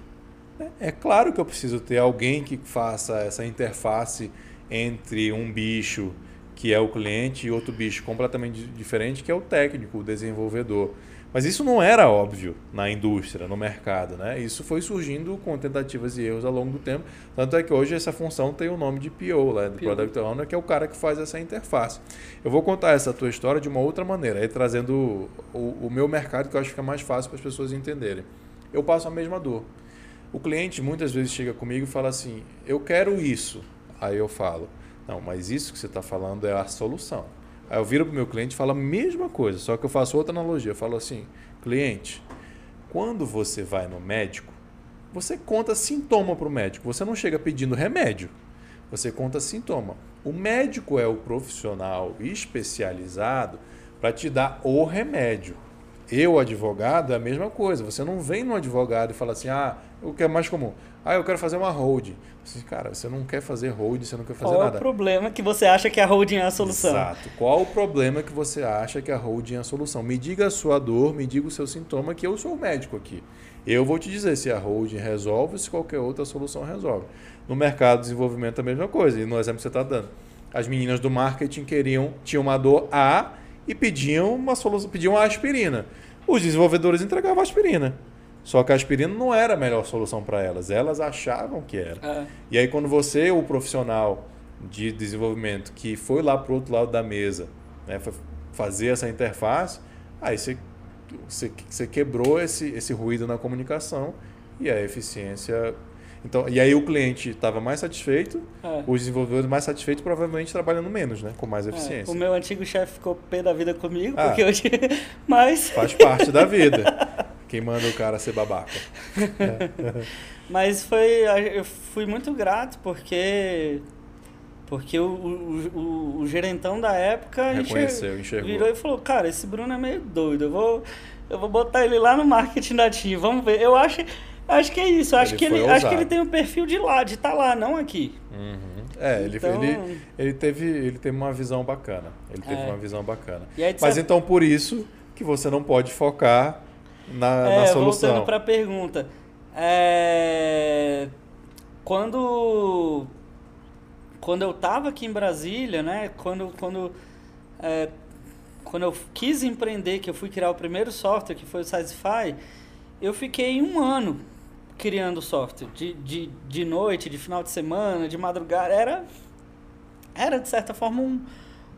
É, é claro que eu preciso ter alguém que faça essa interface entre um bicho que é o cliente e outro bicho completamente di- diferente que é o técnico, o desenvolvedor. Mas isso não era óbvio na indústria, no mercado, né? Isso foi surgindo com tentativas e erros ao longo do tempo. Tanto é que hoje essa função tem o nome de PO, né? de PO. Product Owner, que é o cara que faz essa interface. Eu vou contar essa tua história de uma outra maneira, aí trazendo o, o meu mercado que eu acho que fica mais fácil para as pessoas entenderem. Eu passo a mesma dor. O cliente muitas vezes chega comigo e fala assim: Eu quero isso. Aí eu falo: Não, mas isso que você está falando é a solução. Aí eu viro para o meu cliente e falo a mesma coisa, só que eu faço outra analogia. Eu falo assim: Cliente, quando você vai no médico, você conta sintoma para o médico. Você não chega pedindo remédio. Você conta sintoma. O médico é o profissional especializado para te dar o remédio. Eu, advogado, é a mesma coisa. Você não vem no advogado e fala assim: ah, o que é mais comum? Ah, eu quero fazer uma holding. Cara, você não quer fazer holding, você não quer fazer Qual é o nada. problema que você acha que a holding é a solução? Exato. Qual o problema que você acha que a holding é a solução? Me diga a sua dor, me diga o seu sintoma, que eu sou o médico aqui. Eu vou te dizer se a holding resolve ou se qualquer outra solução resolve. No mercado de desenvolvimento é a mesma coisa, e no exemplo que você está dando. As meninas do marketing queriam, tinham uma dor A e pediam uma solução, pediam a aspirina. Os desenvolvedores entregavam a aspirina. Só que a aspirina não era a melhor solução para elas. Elas achavam que era. É. E aí, quando você, o profissional de desenvolvimento, que foi lá para o outro lado da mesa, né, fazer essa interface, aí você, você, você quebrou esse, esse ruído na comunicação e a eficiência. Então, e aí o cliente estava mais satisfeito, É. os desenvolvedores mais satisfeitos, provavelmente trabalhando menos, né, com mais É, eficiência. o meu antigo chefe ficou pé da vida comigo, Ah. porque hoje. [LAUGHS] Mas, Faz parte da vida. Quem manda o cara ser babaca. [LAUGHS] mas foi. Eu fui muito grato porque. Porque o, o, o, o gerentão da época Reconheceu, enxergou. virou e falou: Cara, esse Bruno é meio doido, eu vou, eu vou botar ele lá no marketing da TIM, vamos ver. Eu acho, acho que é isso, acho Ele que, ele, acho que ele tem o perfil de lá, de estar lá, não aqui. Uhum. É, ele, Então- ele, ele, teve, ele teve uma visão bacana. Ele teve É. uma visão bacana. Mas certa- então por isso que você não pode focar na, na É, solução. voltando para a pergunta. É, quando quando eu estava aqui em Brasília, né? Quando quando é, quando eu quis empreender, que eu fui criar o primeiro software, que foi o Sizify, eu fiquei um ano criando software. De, de, de noite, de final de semana, de madrugada. Era, era de certa forma, um,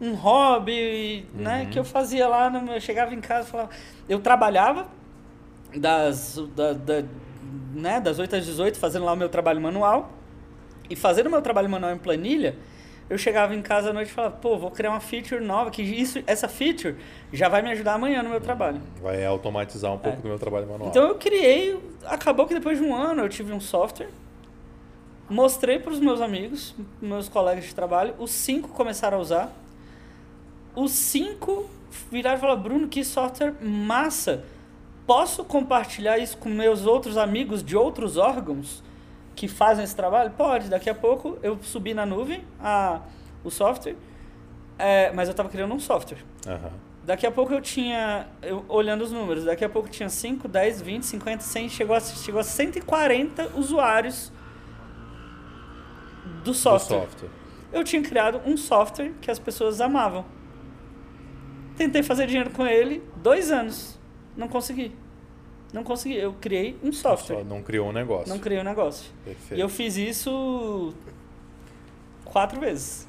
um hobby né, Uhum. que eu fazia lá. No, eu chegava em casa e falava. Eu trabalhava das, da, da, né, das 8 às 18 fazendo lá o meu trabalho manual. E fazendo o meu trabalho manual em planilha, eu chegava em casa à noite e falava, pô, vou criar uma feature nova, que isso, essa feature já vai me ajudar amanhã no meu trabalho. Vai automatizar um pouco É. do meu trabalho manual. Então eu criei, acabou que depois de um ano eu tive um software, mostrei para os meus amigos, meus colegas de trabalho, os cinco começaram a usar. os cinco viraram e falaram, Bruno, que software massa. Posso compartilhar isso com meus outros amigos de outros órgãos que fazem esse trabalho? Pode. Daqui a pouco eu subi na nuvem a, o software, é, mas eu estava criando um software. Aham. Daqui a pouco eu tinha, eu, olhando os números, daqui a pouco tinha 5, 10, 20, 50, 100, chegou a, chegou a 140 usuários do Do software. software. Eu tinha criado um software que as pessoas amavam. Tentei fazer dinheiro com ele, dois anos. Não consegui. Não consegui. Eu criei um software. Só não criou um negócio. Não criei um negócio. Perfeito. E eu fiz isso quatro vezes.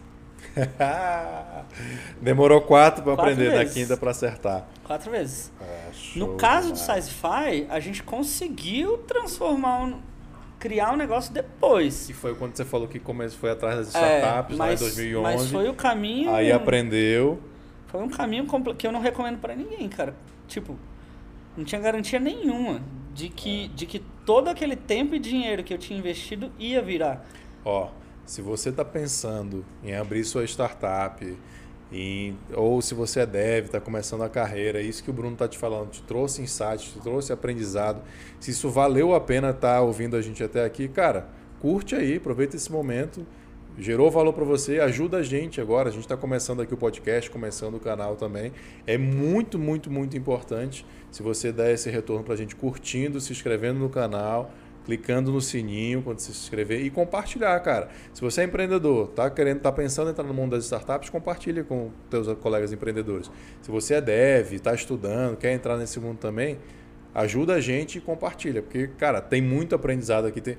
[LAUGHS] Demorou quatro para Quatro aprender, da vezes. quinta para acertar. Quatre vezes. É, No caso do. Sizify, a gente conseguiu transformar um, criar um negócio depois. E foi quando você falou que começou, foi atrás das É, startups lá em mas, 2011. mas foi o caminho. Aí aprendeu. Foi um caminho que eu não recomendo pra ninguém, cara. Tipo, não tinha garantia nenhuma de que, de que todo aquele tempo e dinheiro que eu tinha investido ia virar. Ó, se você está pensando em abrir sua startup, em, ou se você é dev, está começando a carreira, isso que o Bruno está te falando, te trouxe insight, te trouxe aprendizado. Se isso valeu a pena estar ouvindo a gente até aqui, cara, curte aí, aproveita esse momento. Gerou valor para você, ajuda a gente agora. A gente está começando aqui o podcast, começando o canal também. É muito, muito, muito importante se você der esse retorno para a gente curtindo, se inscrevendo no canal, clicando no sininho quando se inscrever e compartilhar, cara. Se você é empreendedor, tá querendo, tá pensando em entrar no mundo das startups, compartilha com teus colegas empreendedores. Se você é dev, está estudando, quer entrar nesse mundo também, ajuda a gente e compartilha, porque cara, tem muito aprendizado aqui. Tem...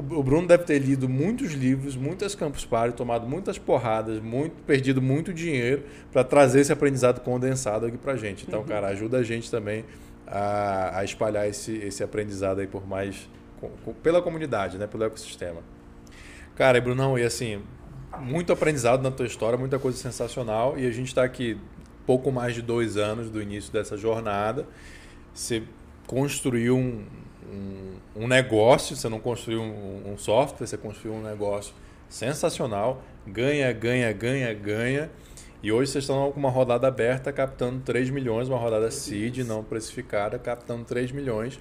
O Bruno deve ter lido muitos livros, muitas campus party, tomado muitas porradas, muito perdido muito dinheiro para trazer esse aprendizado condensado aqui pra gente. Então, cara, ajuda a gente também a, a espalhar esse, esse aprendizado aí por mais com- com- pela comunidade, né, pelo ecossistema. Cara, e Brunão, e assim, muito aprendizado na tua história, muita coisa sensacional. E a gente está aqui pouco mais de dois anos do início dessa jornada. Você construiu um, um, um negócio, você não construiu um, um software, você construiu um negócio sensacional. Ganha, ganha, ganha, ganha. E hoje vocês estão com uma rodada aberta, captando 3 milhões, uma rodada seed, não precificada, captando 3 milhões,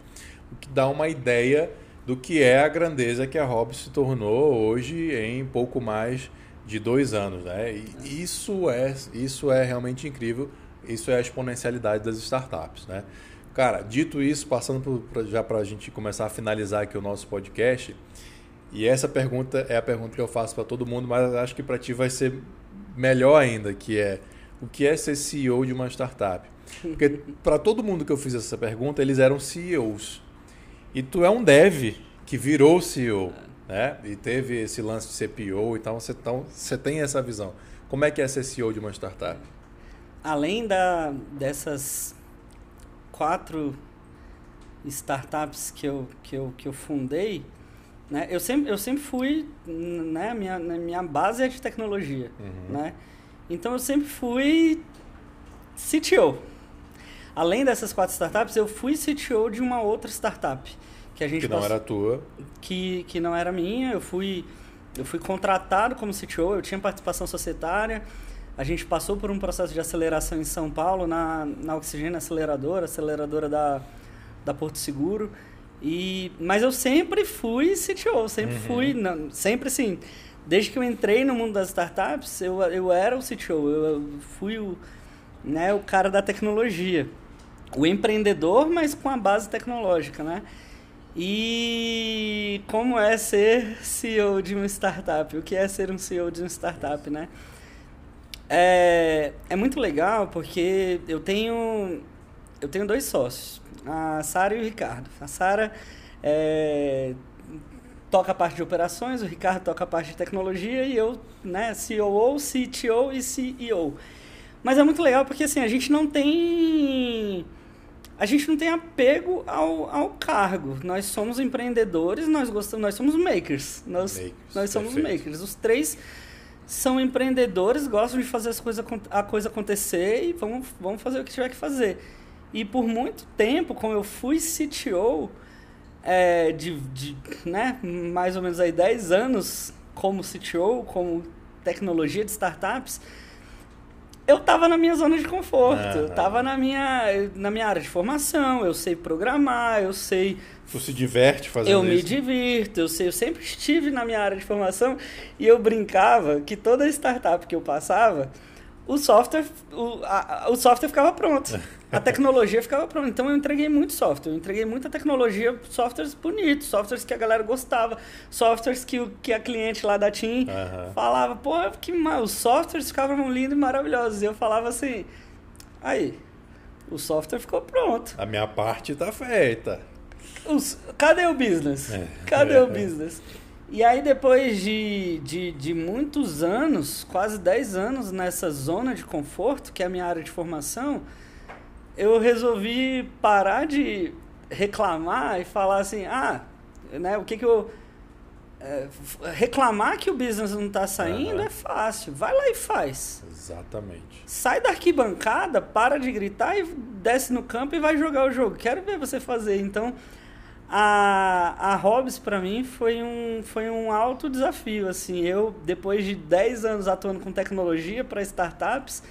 o que dá uma ideia do que é a grandeza que a Hobbs se tornou hoje em pouco mais de dois anos. Né? E isso é, isso é realmente incrível, isso é a exponencialidade das startups. Né? Cara, dito isso, passando por, pra- já para a gente começar a finalizar aqui o nosso podcast, e essa pergunta é a pergunta que eu faço para todo mundo, mas acho que para ti vai ser melhor ainda, que é o que é ser CEO de uma startup? Porque [LAUGHS] para todo mundo que eu fiz essa pergunta, eles eram CEOs. E tu é um dev que virou CEO, né? E teve esse lance de ser PO, então você, então você tem essa visão. Como é que é ser CEO de uma startup? Além da, dessas quatro startups que eu, que eu, que eu fundei, né, eu, sempre, eu sempre fui, né, minha, minha base é de tecnologia, Uhum. né? Então eu sempre fui CTO. Além dessas quatro startups, eu fui CTO de uma outra startup que a gente Que não passou- era tua. que, que não era minha. Eu fui, eu fui contratado como CTO, eu tinha participação societária. A gente passou por um processo de aceleração em São Paulo, na, na Oxigênio Aceleradora, aceleradora da, da Porto Seguro. E, mas eu sempre fui CTO, sempre Uhum. fui, não, sempre assim. Desde que eu entrei no mundo das startups, eu, eu era o CTO, eu, fui o, né, o cara da tecnologia. O empreendedor, mas com a base tecnológica, né? E como é ser CEO de uma startup? O que é ser um CEO de uma startup, né? É, é muito legal porque eu tenho eu tenho dois sócios, a Sara e o Ricardo. A Sara é, toca a parte de operações, o Ricardo toca a parte de tecnologia e eu, né, COO, CTO e CEO. Mas é muito legal porque assim, a gente não tem a gente não tem apego ao, ao cargo. Nós somos empreendedores, nós gostamos, nós somos makers. Nós, Makers, nós somos perfeito. makers. Os três são empreendedores, gostam de fazer as coisas, acon- a coisa acontecer e vamos, vamos fazer o que tiver que fazer. E por muito tempo, como eu fui CTO, é, de, de né, mais ou menos aí 10 anos como CTO, como tecnologia de startups, eu tava na minha zona de conforto, eu Aham. tava na minha, na minha área de formação, eu sei programar, eu sei Tu se diverte fazendo eu me isso? divirto, eu sei, eu sempre estive na minha área de formação e eu brincava que toda startup que eu passava, o software, o, a- o software ficava pronto. [LAUGHS] A tecnologia ficava pronta. Então eu entreguei muito software, eu entreguei muita tecnologia, softwares bonitos, softwares que a galera gostava, softwares que, que a cliente lá da TIM Aham. falava, pô, que ma- os softwares ficavam lindos e maravilhosos. E eu falava assim, aí, o software ficou pronto. A minha parte tá feita. Os- cadê o business? É. Cadê É. o business? E aí, depois de, de, de muitos anos, quase 10 anos nessa zona de conforto, que é a minha área de formação, eu resolvi parar de reclamar e falar assim: ah, né, o que que eu. é, reclamar que o business não está saindo Aham. é fácil. Vai lá e faz. Exatamente. Sai da arquibancada, para de gritar e desce no campo e vai jogar o jogo. Quero ver você fazer. Então, a, a Hobbs para mim foi um, foi um alto desafio. Assim, eu, depois de 10 anos atuando com tecnologia para startups,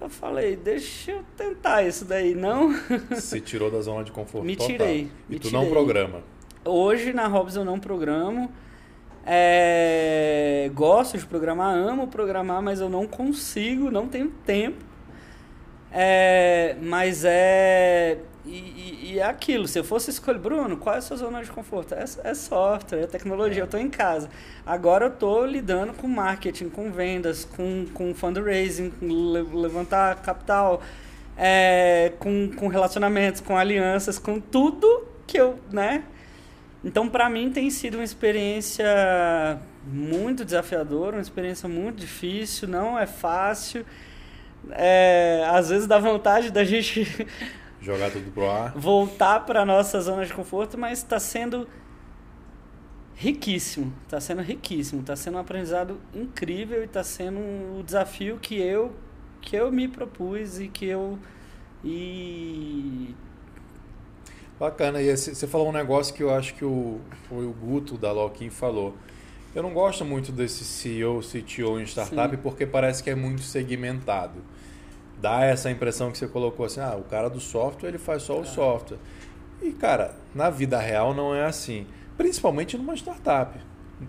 eu falei, deixa eu tentar isso daí. Não, [LAUGHS] Se tirou da zona de conforto Me total. tirei, E me tu não tirei. programa. Hoje na Hobbs eu não programo. É, gosto de programar, amo programar, mas eu não consigo, não tenho tempo. É, mas é. E, e- é aquilo, se eu fosse escolher, Bruno, qual é a sua zona de conforto? É, é software, é tecnologia, eu estou em casa. Agora eu estou lidando com marketing, com vendas, com, com fundraising, com le- levantar capital, é, com, com relacionamentos, com alianças, com tudo que eu, né? Então, para mim, tem sido uma experiência muito desafiadora, uma experiência muito difícil, não é fácil. É, às vezes dá vontade da gente Jogar tudo pro ar. voltar para nossa zona de conforto, mas está sendo riquíssimo, está sendo riquíssimo, está sendo um aprendizado incrível e está sendo o desafio que eu que eu me propus e que eu e Bacana. E você falou um negócio que eu acho que o, foi o Guto da Loquim falou. Eu não gosto muito desse CEO, CTO em startup Sim. porque parece que é muito segmentado. Dá essa impressão que você colocou assim, ah, o cara do software ele faz só o software. E cara, na vida real não é assim. Principalmente numa startup.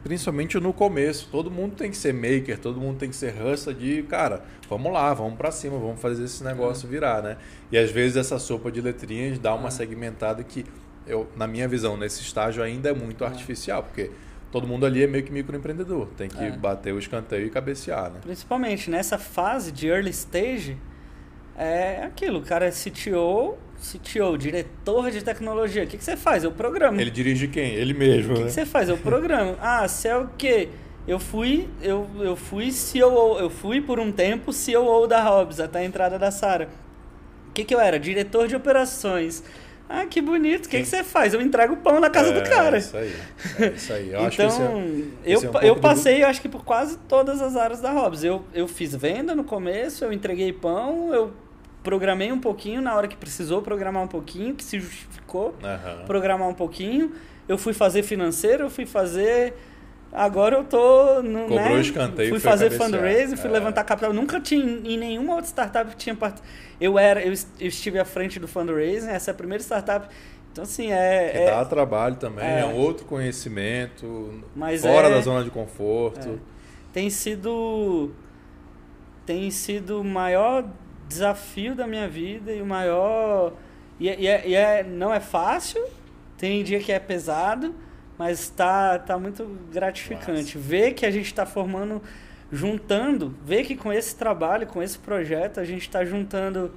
Principalmente no começo. Todo mundo tem que ser maker, todo mundo tem que ser hustler de, cara, vamos lá, vamos pra cima, vamos fazer esse negócio virar, né? E às vezes essa sopa de letrinhas dá uma É. segmentada que, eu, na minha visão, nesse estágio ainda é muito artificial, porque todo mundo ali é meio que microempreendedor. Tem que É. bater o escanteio e cabecear, né? Principalmente nessa fase de early stage, é aquilo, o cara é CTO, CTO, diretor de tecnologia. O que, que você faz? Eu programo. Ele dirige quem? Ele mesmo, O que, né? que você faz? Eu programo. [LAUGHS] Ah, você é o quê? Eu fui, eu, eu fui CEO, eu fui por um tempo CEO da Hobbs, até a entrada da Sara. O que, que eu era? Diretor de operações. Ah, que bonito. O que, que você faz? Eu entrego pão na casa é, do cara. Isso aí. É isso aí. Eu acho que então, é- eu, é um eu do- passei, eu acho que por quase todas as áreas da Hobbs. Eu, eu fiz venda no começo, eu entreguei pão, eu programei um pouquinho na hora que precisou programar um pouquinho, que se justificou Aham. programar um pouquinho. Eu fui fazer financeiro, eu fui fazer. Agora eu tô no. Cobrou né? escanteio, Fui fazer cabecear. fundraising, fui É. levantar capital. Nunca tinha em nenhuma outra startup que tinha part... Eu era, eu est- eu estive à frente do fundraising, essa é a primeira startup. Então assim, é. Que é- dá trabalho também, é, é. um outro conhecimento, Mas fora é- da zona de conforto. É. tem sido tem sido maior desafio da minha vida e o maior e, é- e é- e é- não é fácil tem dia que é pesado mas tá tá muito gratificante ver que a gente está formando juntando ver que com esse trabalho com esse projeto a gente está juntando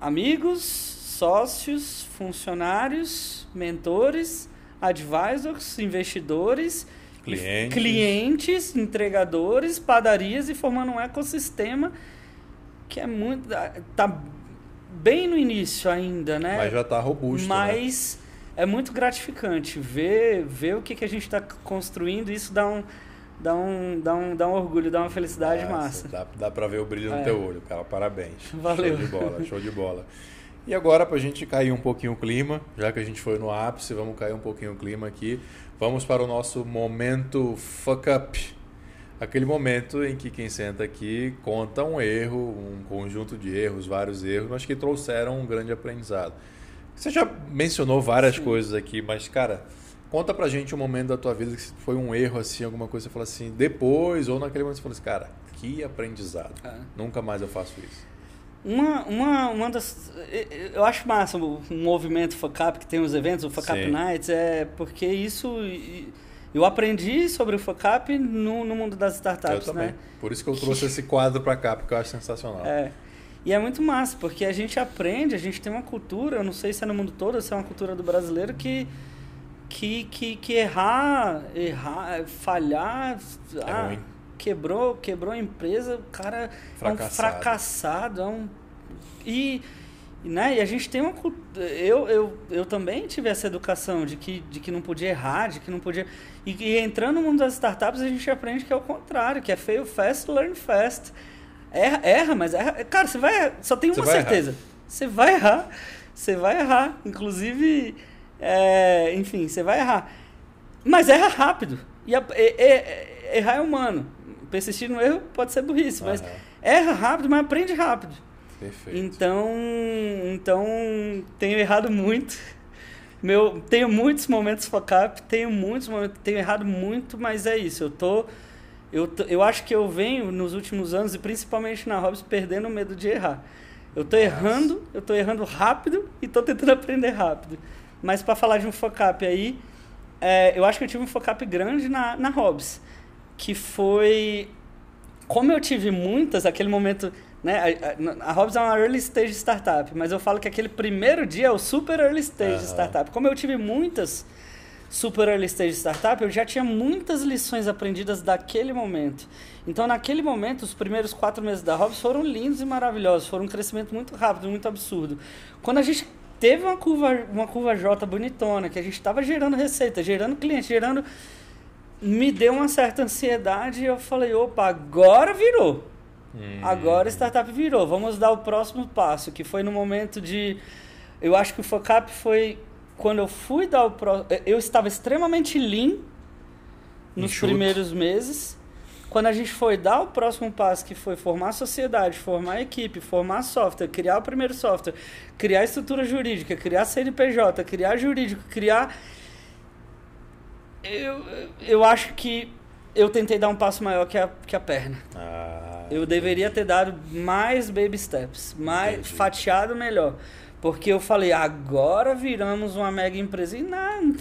amigos sócios funcionários mentores advisors investidores Clientes. clientes, entregadores, padarias e formando um ecossistema que é muito. tá bem no início ainda, né? Mas já tá robusto, né? Mas é muito gratificante ver, ver o que, que a gente está construindo. Isso dá um, dá, um, dá, um, dá um orgulho, dá uma felicidade Nossa, massa. Dá, dá pra ver o brilho no É. teu olho, cara. Parabéns. Valeu. Show de bola, show de bola. E agora, pra gente cair um pouquinho o clima, já que a gente foi no ápice, vamos cair um pouquinho o clima aqui. Vamos para o nosso momento fuck up. Aquele momento em que quem senta aqui conta um erro, um conjunto de erros, vários erros, mas que trouxeram um grande aprendizado. Você já mencionou várias Sim. coisas aqui, mas, cara, conta pra gente um momento da tua vida que foi um erro, assim, alguma coisa que você falou assim, depois, ou naquele momento você falou assim, cara, que aprendizado. É. Nunca mais eu faço isso. Uma, uma, uma das. Eu acho massa o movimento FOCAP que tem os eventos, o FOCAP Sim. Nights, é porque isso. Eu aprendi sobre o FOCAP no, no mundo das startups, eu também. né? Por isso que eu trouxe esse quadro para cá, porque eu acho sensacional. É. E é muito massa, porque a gente aprende, a gente tem uma cultura, eu não sei se é no mundo todo, se é uma cultura do brasileiro que que, que, que errar, errar, falhar, é ah, quebrou, quebrou a empresa, o cara fracassado. é um fracassado, é um e né? E a gente tem uma eu, eu, eu também tive essa educação de que, de que não podia errar, de que não podia e, e entrando no mundo das startups a gente aprende que é o contrário, que é fail fast, learn fast. Erra, erra mas erra, cara, você vai só tem uma certeza. Errar. Você vai errar. Você vai errar, inclusive é, enfim, você vai errar. Mas erra rápido. E, a, e, e errar é humano persistir no erro pode ser burrice, mas erra rápido, mas aprende rápido. Perfeito. Então, então tenho errado muito. Meu, tenho muitos momentos focap, tenho muitos momentos, tenho errado muito, mas é isso. Eu tô eu, eu acho que eu venho nos últimos anos e principalmente na Hobbs perdendo o medo de errar. Eu tô Nossa. errando, eu tô errando rápido e tô tentando [LAUGHS] aprender rápido. Mas para falar de um focap aí, é, eu acho que eu tive um focap grande na, na Hobbs que foi como eu tive muitas, aquele momento, né, a, a, a Hobbs é uma early stage startup, mas eu falo que aquele primeiro dia é o super early stage uhum. startup. Como eu tive muitas super early stage startup, eu já tinha muitas lições aprendidas daquele momento. Então, naquele momento, os primeiros quatro meses da Hobbs foram lindos e maravilhosos, foram um crescimento muito rápido, muito absurdo. Quando a gente teve uma curva, uma curva J bonitona, que a gente estava gerando receita, gerando cliente, gerando me deu uma certa ansiedade e eu falei, opa, agora virou. Hum. Agora a startup virou. Vamos dar o próximo passo, que foi no momento de. Eu acho que o Focap foi quando eu fui dar o próximo. Eu estava extremamente lean nos Enxuto. primeiros meses. Quando a gente foi dar o próximo passo, que foi formar a sociedade, formar a equipe, formar software, criar o primeiro software, criar estrutura jurídica, criar CNPJ, criar jurídico, criar eu, eu acho que eu tentei dar um passo maior que a, que a perna. Ah, eu deveria ter dado mais baby steps, mais entendi. fatiado melhor. Porque eu falei, agora viramos uma mega empresa. E não,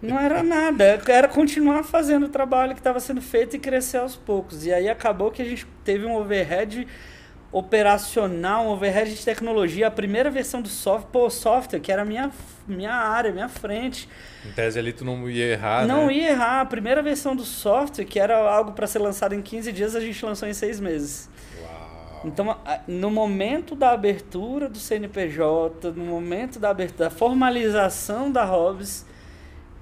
não era nada. Era continuar fazendo o trabalho que estava sendo feito e crescer aos poucos. E aí acabou que a gente teve um overhead operacional, overhead de tecnologia, a primeira versão do software, pô, software, que era minha, minha área, minha frente. Em tese ali tu não ia errar, Não né? ia errar. A primeira versão do software, que era algo para ser lançado em 15 dias, a gente lançou em 6 meses. Uau. Então, no momento da abertura do CNPJ, no momento da abertura, da formalização da Hobbs,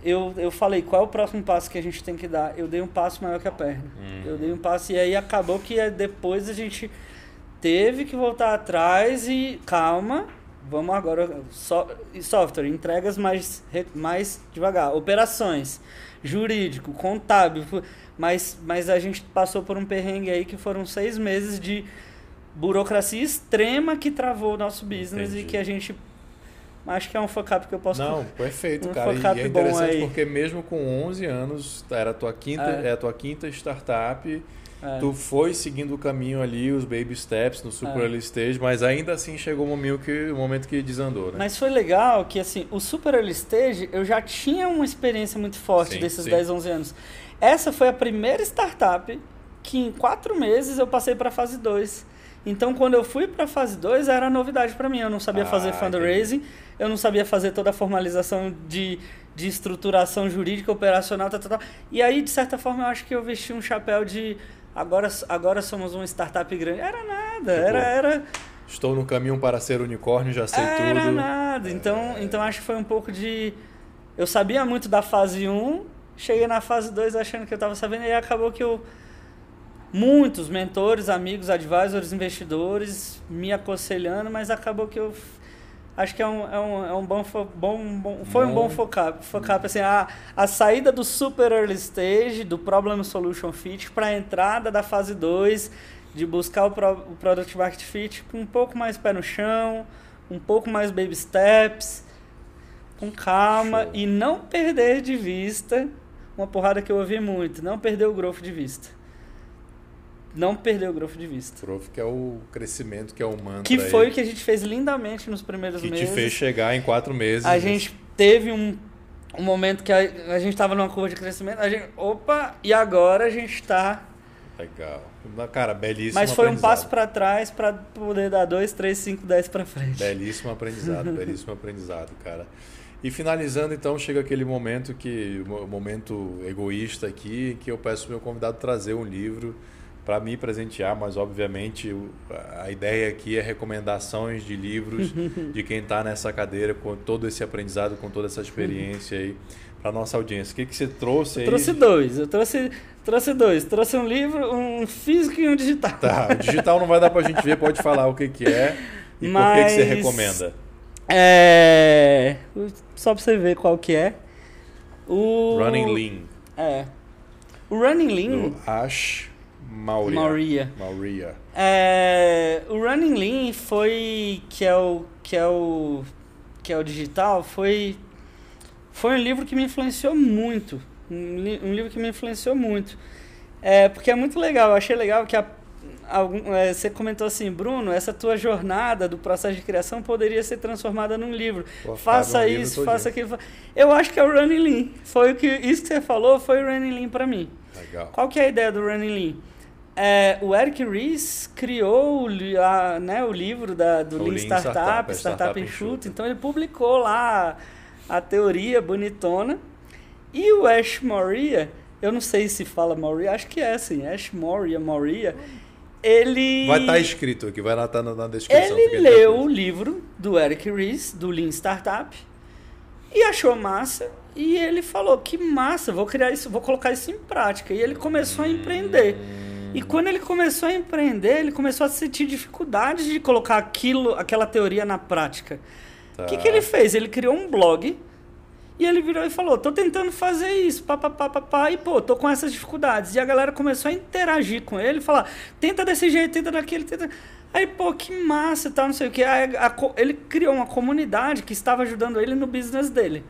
eu, eu falei, qual é o próximo passo que a gente tem que dar? Eu dei um passo maior que a perna. Hum. Eu dei um passo e aí acabou que depois a gente teve que voltar atrás e calma, vamos agora so, software, entregas mais mais devagar, operações, jurídico, contábil, mas mas a gente passou por um perrengue aí que foram seis meses de burocracia extrema que travou o nosso business Entendi. e que a gente acho que é um focap que eu posso Não, perfeito, um cara. E é interessante porque mesmo com 11 anos, era a tua quinta, é, é a tua quinta startup é. Tu foi seguindo o caminho ali, os baby steps no super é. early stage, mas ainda assim chegou o momento que, o momento que desandou, né? Mas foi legal que assim, o super early stage eu já tinha uma experiência muito forte sim, desses sim. 10, 11 anos. Essa foi a primeira startup que em quatro meses eu passei para a fase 2. Então, quando eu fui para a fase 2, era novidade para mim. Eu não sabia ah, fazer fundraising, entendi. eu não sabia fazer toda a formalização de, de estruturação jurídica, operacional, tal, tal, tal. E aí, de certa forma, eu acho que eu vesti um chapéu de agora, agora somos uma startup grande. Era nada, tipo, era, era. Estou no caminho para ser unicórnio, já sei era tudo. Era nada. Então, é... então acho que foi um pouco de. Eu sabia muito da fase 1, cheguei na fase 2 achando que eu estava sabendo, e acabou que eu. Muitos mentores, amigos, advisors, investidores me aconselhando, mas acabou que eu acho que é um, é um, é um bom, bom, bom foi um bom focap, focap assim, a, a saída do super early stage, do problem solution fit para a entrada da fase 2, de buscar o, pro, o product market fit com um pouco mais pé no chão, um pouco mais baby steps, com calma Show. e não perder de vista uma porrada que eu ouvi muito, não perder o growth de vista. Não perder o growth de vista. Prof, que é o crescimento, que é o mantra Que aí, foi o que a gente fez lindamente nos primeiros que meses. te fez chegar em quatro meses. A gente teve um, um momento que a, a gente estava numa curva de crescimento. A gente, opa, e agora a gente está. Legal. Cara, belíssimo Mas foi um passo para trás para poder dar 2, 3, 5, 10 para frente. Belíssimo aprendizado, [LAUGHS] belíssimo aprendizado, cara. E finalizando, então, chega aquele momento que o momento egoísta aqui, que eu peço ao meu convidado trazer um livro para me presentear, mas obviamente a ideia aqui é recomendações de livros [LAUGHS] de quem está nessa cadeira com todo esse aprendizado, com toda essa experiência aí para nossa audiência. O que, que você trouxe Eu aí? trouxe dois, eu trouxe, trouxe dois. Trouxe um livro, um físico e um digital. Tá, o digital não vai dar para a gente ver, pode falar o que, que é e por que, que você Mas- recomenda. É. Só pra você ver qual que é. O. Running Lean, É. O Running Lean. do Ash Maurya. Maria. Maurya. É, o Running Lean foi que é o que é o que é o digital foi foi um livro que me influenciou muito um, li- um livro que me influenciou muito é porque é muito legal eu achei legal que a, algum, é, você comentou assim Bruno essa tua jornada do processo de criação poderia ser transformada num livro Pô, faça cabe um livro isso todinho. faça aquilo fa- eu acho que é o Running Lean foi o que isso que você falou foi o Running Lean para mim Legal. qual que é a ideia do Running Lean? É, o Eric Ries criou a- né, o livro da, do O Lean Lean Startup, Startup, é Startup. Então ele publicou lá a teoria bonitona. E o Ash Maurya, eu não sei se fala Maurya, acho que é assim, Ash Maurya, Maurya, ele... Vai estar escrito aqui, vai lá estar na, na descrição. Ele leu o livro do Eric Ries, do Lean Startup, e achou massa. E ele falou: que massa, vou criar isso, vou colocar isso em prática. E ele começou a empreender. E quando ele começou a empreender, ele começou a sentir dificuldades de colocar aquilo, aquela teoria na prática. O que, Tá. que ele fez? Ele criou um blog e ele virou e falou: tô tentando fazer isso, pá, pá, pá, pá, pá, e pô, tô com essas dificuldades. E a galera começou a interagir com ele, falar: tenta desse jeito, tenta daquele, tenta. Aí, pô, que massa tal, não sei o que. Aí, a co- ele criou uma comunidade que estava ajudando ele no business dele.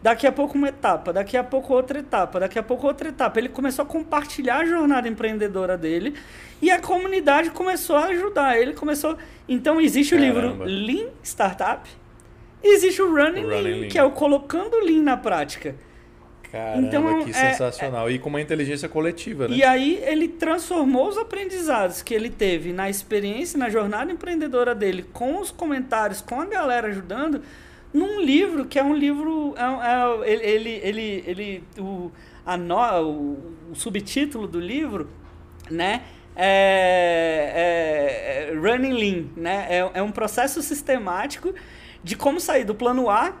Daqui a pouco uma etapa, daqui a pouco outra etapa, daqui a pouco outra etapa. Ele começou a compartilhar a jornada empreendedora dele e a comunidade começou a ajudar. Ele começou. Então existe o livro Caramba. Lean Startup e existe o Running, O Lean, Running Lean. que é o colocando Lean na prática. Caramba, Então, que é- sensacional. E com uma inteligência coletiva, né? E aí ele transformou os aprendizados que ele teve na experiência, na jornada empreendedora dele, com os comentários, com a galera ajudando, num livro que é um livro. É, é- ele, ele, ele, o, a no, o, o subtítulo do livro, né? É, é- é Running Lean, né? É, é um processo sistemático de como sair do plano A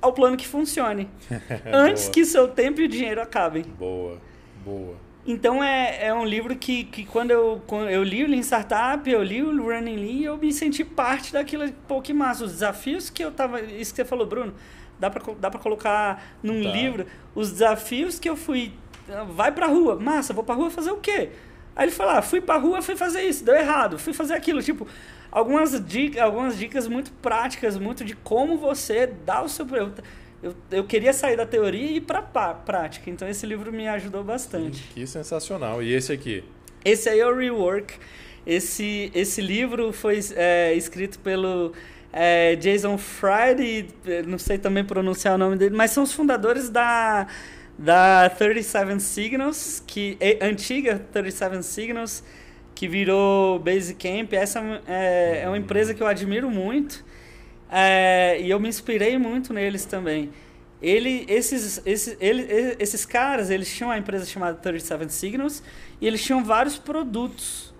ao plano que funcione. [LAUGHS] antes que seu tempo e o dinheiro acabem. Boa, boa. Então é, é um livro que, que quando, eu, quando eu li o Lean Startup, eu li o Running Lean, eu me senti parte daquilo, pô, que massa. Os desafios que eu tava. Isso que você falou, Bruno, dá pra, dá pra colocar num Tá. livro os desafios que eu fui. ah, Vai pra rua, massa, vou pra rua fazer o quê? Aí ele falou, ah, fui pra rua, fui fazer isso, deu errado, fui fazer aquilo. Tipo, algumas dicas, algumas dicas muito práticas, muito de como você dá o seu. Eu, eu, eu queria sair da teoria e ir pra pá- prática. Então esse livro me ajudou bastante. Que sensacional. E esse aqui? Esse aí é o Rework. Esse, esse livro foi é, escrito pelo é, Jason Friday, eh, não sei também pronunciar o nome dele, mas são os fundadores da, da 37 Signals, que é antiga 37 Signals, que virou Basecamp. Essa é, é uma empresa que eu admiro muito é, e eu me inspirei muito neles também. Ele, esses, esses, ele, esses caras, eles tinham uma empresa chamada 37 Signals e eles tinham vários produtos.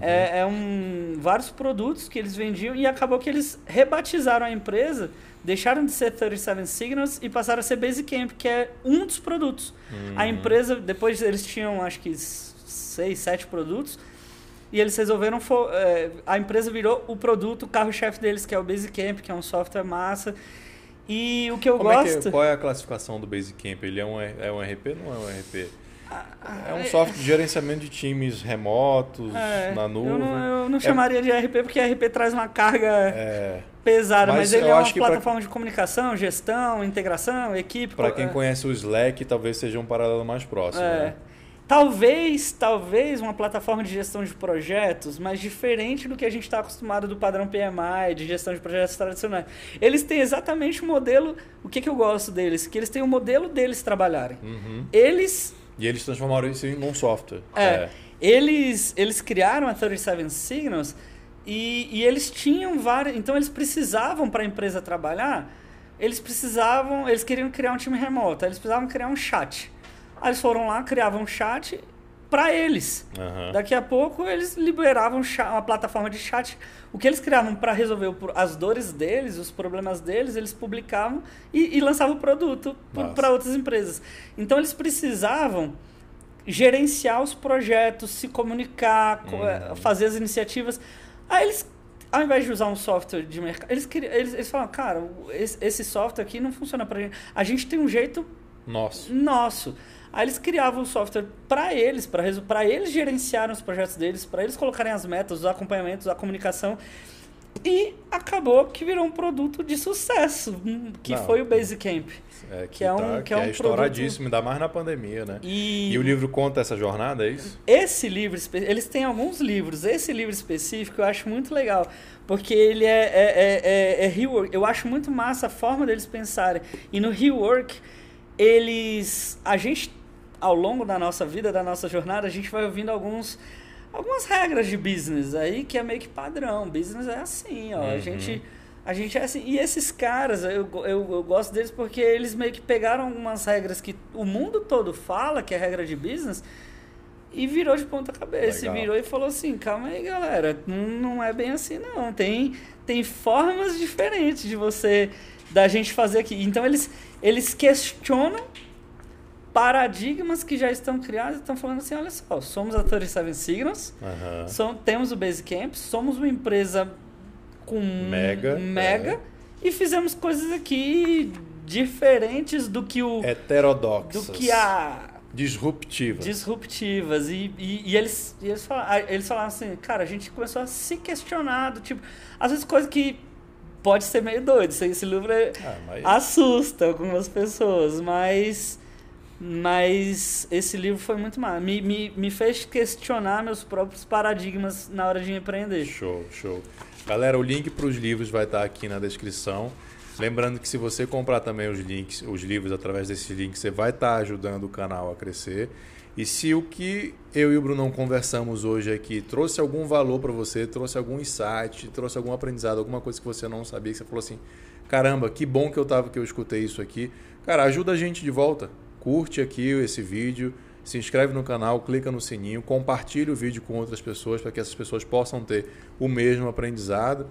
É, é um, vários produtos que eles vendiam e acabou que eles rebatizaram a empresa, deixaram de ser 37 Signals e passaram a ser Basecamp, que é um dos produtos. A empresa, depois eles tinham acho que seis, sete produtos e eles resolveram. é, a empresa virou o produto, o carro-chefe deles, que é o Basecamp, que é um software massa. E o que eu Como é gosto. que, qual é a classificação do Basecamp? Ele é um, é um RP ou não é um RP? É um é- software de gerenciamento de times remotos, É, na nuvem. Eu não, eu não É- chamaria de RP porque RP traz uma carga É, pesada, mas mas, ele é uma que pra- plataforma de comunicação, gestão, integração, equipe. para quem é, conhece o Slack, talvez seja um paralelo mais próximo. é. né? Talvez, talvez uma plataforma de gestão de projetos, mas diferente do que a gente está acostumado do padrão PMI, de gestão de projetos tradicionais. Eles têm exatamente o modelo. O que, que eu gosto deles? Que eles têm o modelo deles trabalharem. Uhum. Eles E eles transformaram isso em um software. É, Eles, eles criaram a 37 Signals e, e eles tinham várias. Então eles precisavam para a empresa trabalhar, eles precisavam. Eles queriam criar um time remoto, eles precisavam criar um chat. Aí eles foram lá, criavam um chat para eles. Aham. Daqui a pouco eles liberavam uma plataforma de chat. O que eles criavam para resolver as dores deles, os problemas deles, eles publicavam e, e lançavam o produto para outras empresas. Então eles precisavam gerenciar os projetos, se comunicar, co- eh, fazer as iniciativas. Aí eles, ao invés de usar um software de mercado, eles, eles, eles falaram, cara, esse, esse software aqui não funciona para gente. A gente tem um jeito Nossa. nosso. Aí eles criavam o software para eles, para eles gerenciarem os projetos deles, para eles colocarem as metas, os acompanhamentos, a comunicação. E acabou que virou um produto de sucesso, um, que Não. foi o Basecamp. É, que, Que é um- tá, que que é é um estouradíssimo, ainda mais na pandemia, né? E, E o livro conta essa jornada, é isso? esse livro, eles têm alguns livros. Esse livro específico eu acho muito legal, porque ele é, é, é, é, é rework. Eu acho muito massa a forma deles pensarem. E no rework, eles. A gente, ao longo da nossa vida, da nossa jornada, a gente vai ouvindo alguns. Algumas regras de business aí que é meio que padrão. Business é assim, ó. A Uhum. gente. A gente é assim. E esses caras, eu, eu, eu gosto deles porque eles meio que pegaram algumas regras que o mundo todo fala que é regra de business e virou de ponta cabeça. Legal. E virou e falou assim: calma aí, galera, não, não é bem assim, não. Tem, tem formas diferentes de você, da gente fazer aqui. Então eles, eles questionam paradigmas que já estão criados e estão falando assim: olha só, somos a 37 Signals, som- temos o Basecamp, somos uma empresa com Mega, mega é. e fizemos coisas aqui diferentes do que o Heterodoxas. do que a Disruptivas. disruptivas e, e, e eles e eles falaram, eles falaram assim, cara, a gente começou a se questionar do tipo, às vezes coisa que pode ser meio doido, esse, esse livro é- Ah, mas... assusta algumas pessoas, mas mas esse livro foi muito mal, me, me, me fez questionar meus próprios paradigmas na hora de empreender. Show, show. Galera, o link para os livros vai estar aqui na descrição. Lembrando que se você comprar também os links, os livros através desses links, você vai estar ajudando o canal a crescer. E se o que eu e o Brunão conversamos hoje aqui trouxe algum valor para você, trouxe algum insight, trouxe algum aprendizado, alguma coisa que você não sabia, que você falou assim: "Caramba, que bom que eu tava que eu escutei isso aqui". Cara, ajuda a gente de volta. Curte aqui esse vídeo, se inscreve no canal, clica no sininho, compartilha o vídeo com outras pessoas para que essas pessoas possam ter o mesmo aprendizado.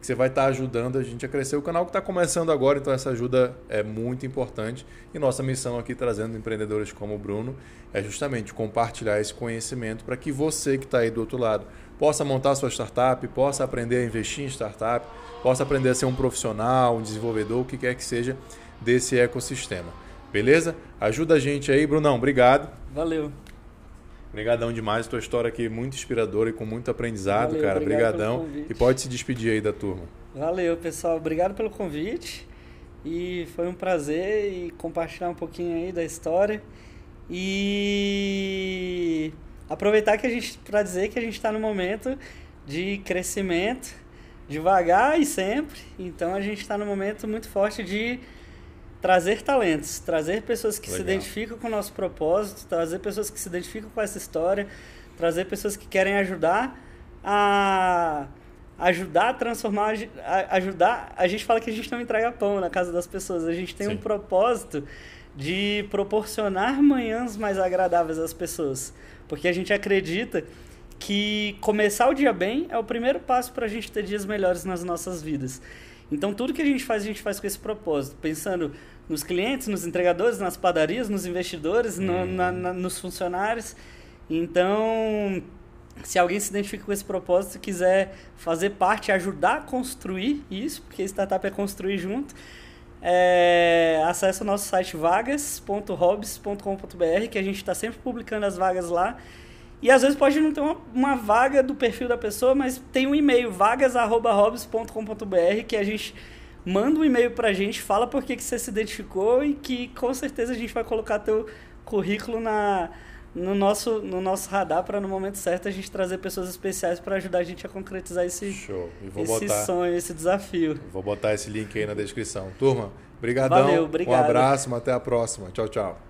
Que você vai estar ajudando a gente a crescer. O canal que está começando agora, então essa ajuda é muito importante. E nossa missão aqui, trazendo empreendedores como o Bruno, é justamente compartilhar esse conhecimento para que você que está aí do outro lado possa montar sua startup, possa aprender a investir em startup, possa aprender a ser um profissional, um desenvolvedor, o que quer que seja desse ecossistema. Beleza? Ajuda a gente aí, Brunão. Obrigado. Valeu. Obrigadão demais, tua história aqui é muito inspiradora e com muito aprendizado, Valeu, cara. Obrigadão. E pode se despedir aí da turma. Valeu, pessoal. Obrigado pelo convite. E foi um prazer e compartilhar um pouquinho aí da história. E aproveitar que a gente para dizer que a gente está no momento de crescimento, devagar e sempre. Então a gente está no momento muito forte de trazer talentos, trazer pessoas que se Legal. identificam com o nosso propósito, trazer pessoas que se identificam com essa história, trazer pessoas que querem ajudar a ajudar a transformar, a- ajudar. A gente fala que a gente não entrega pão na casa das pessoas, a gente tem Sim. um propósito de proporcionar manhãs mais agradáveis às pessoas, porque a gente acredita que começar o dia bem é o primeiro passo para a gente ter dias melhores nas nossas vidas. Então tudo que a gente faz, a gente faz com esse propósito, pensando nos clientes, nos entregadores, nas padarias, nos investidores, no- Uhum. na- na- nos funcionários. Então Se alguém se identifica com esse propósito e quiser fazer parte, ajudar a construir isso, porque startup é construir junto, é, acesse o nosso site vagas.hobs.com.br, que a gente está sempre publicando as vagas lá. E às vezes pode não ter uma, uma vaga do perfil da pessoa, mas tem um e-mail, vagas.hobs.com.br, que a gente manda um e-mail pra gente, fala por que, que você se identificou e que com certeza a gente vai colocar teu currículo na, no, nosso, no nosso radar para no momento certo a gente trazer pessoas especiais para ajudar a gente a concretizar esse, Show. E vou esse botar, sonho, esse desafio. vou botar esse link aí na descrição. Turma, brigadão. Valeu, obrigado. Um abraço, até a próxima. Tchau, tchau.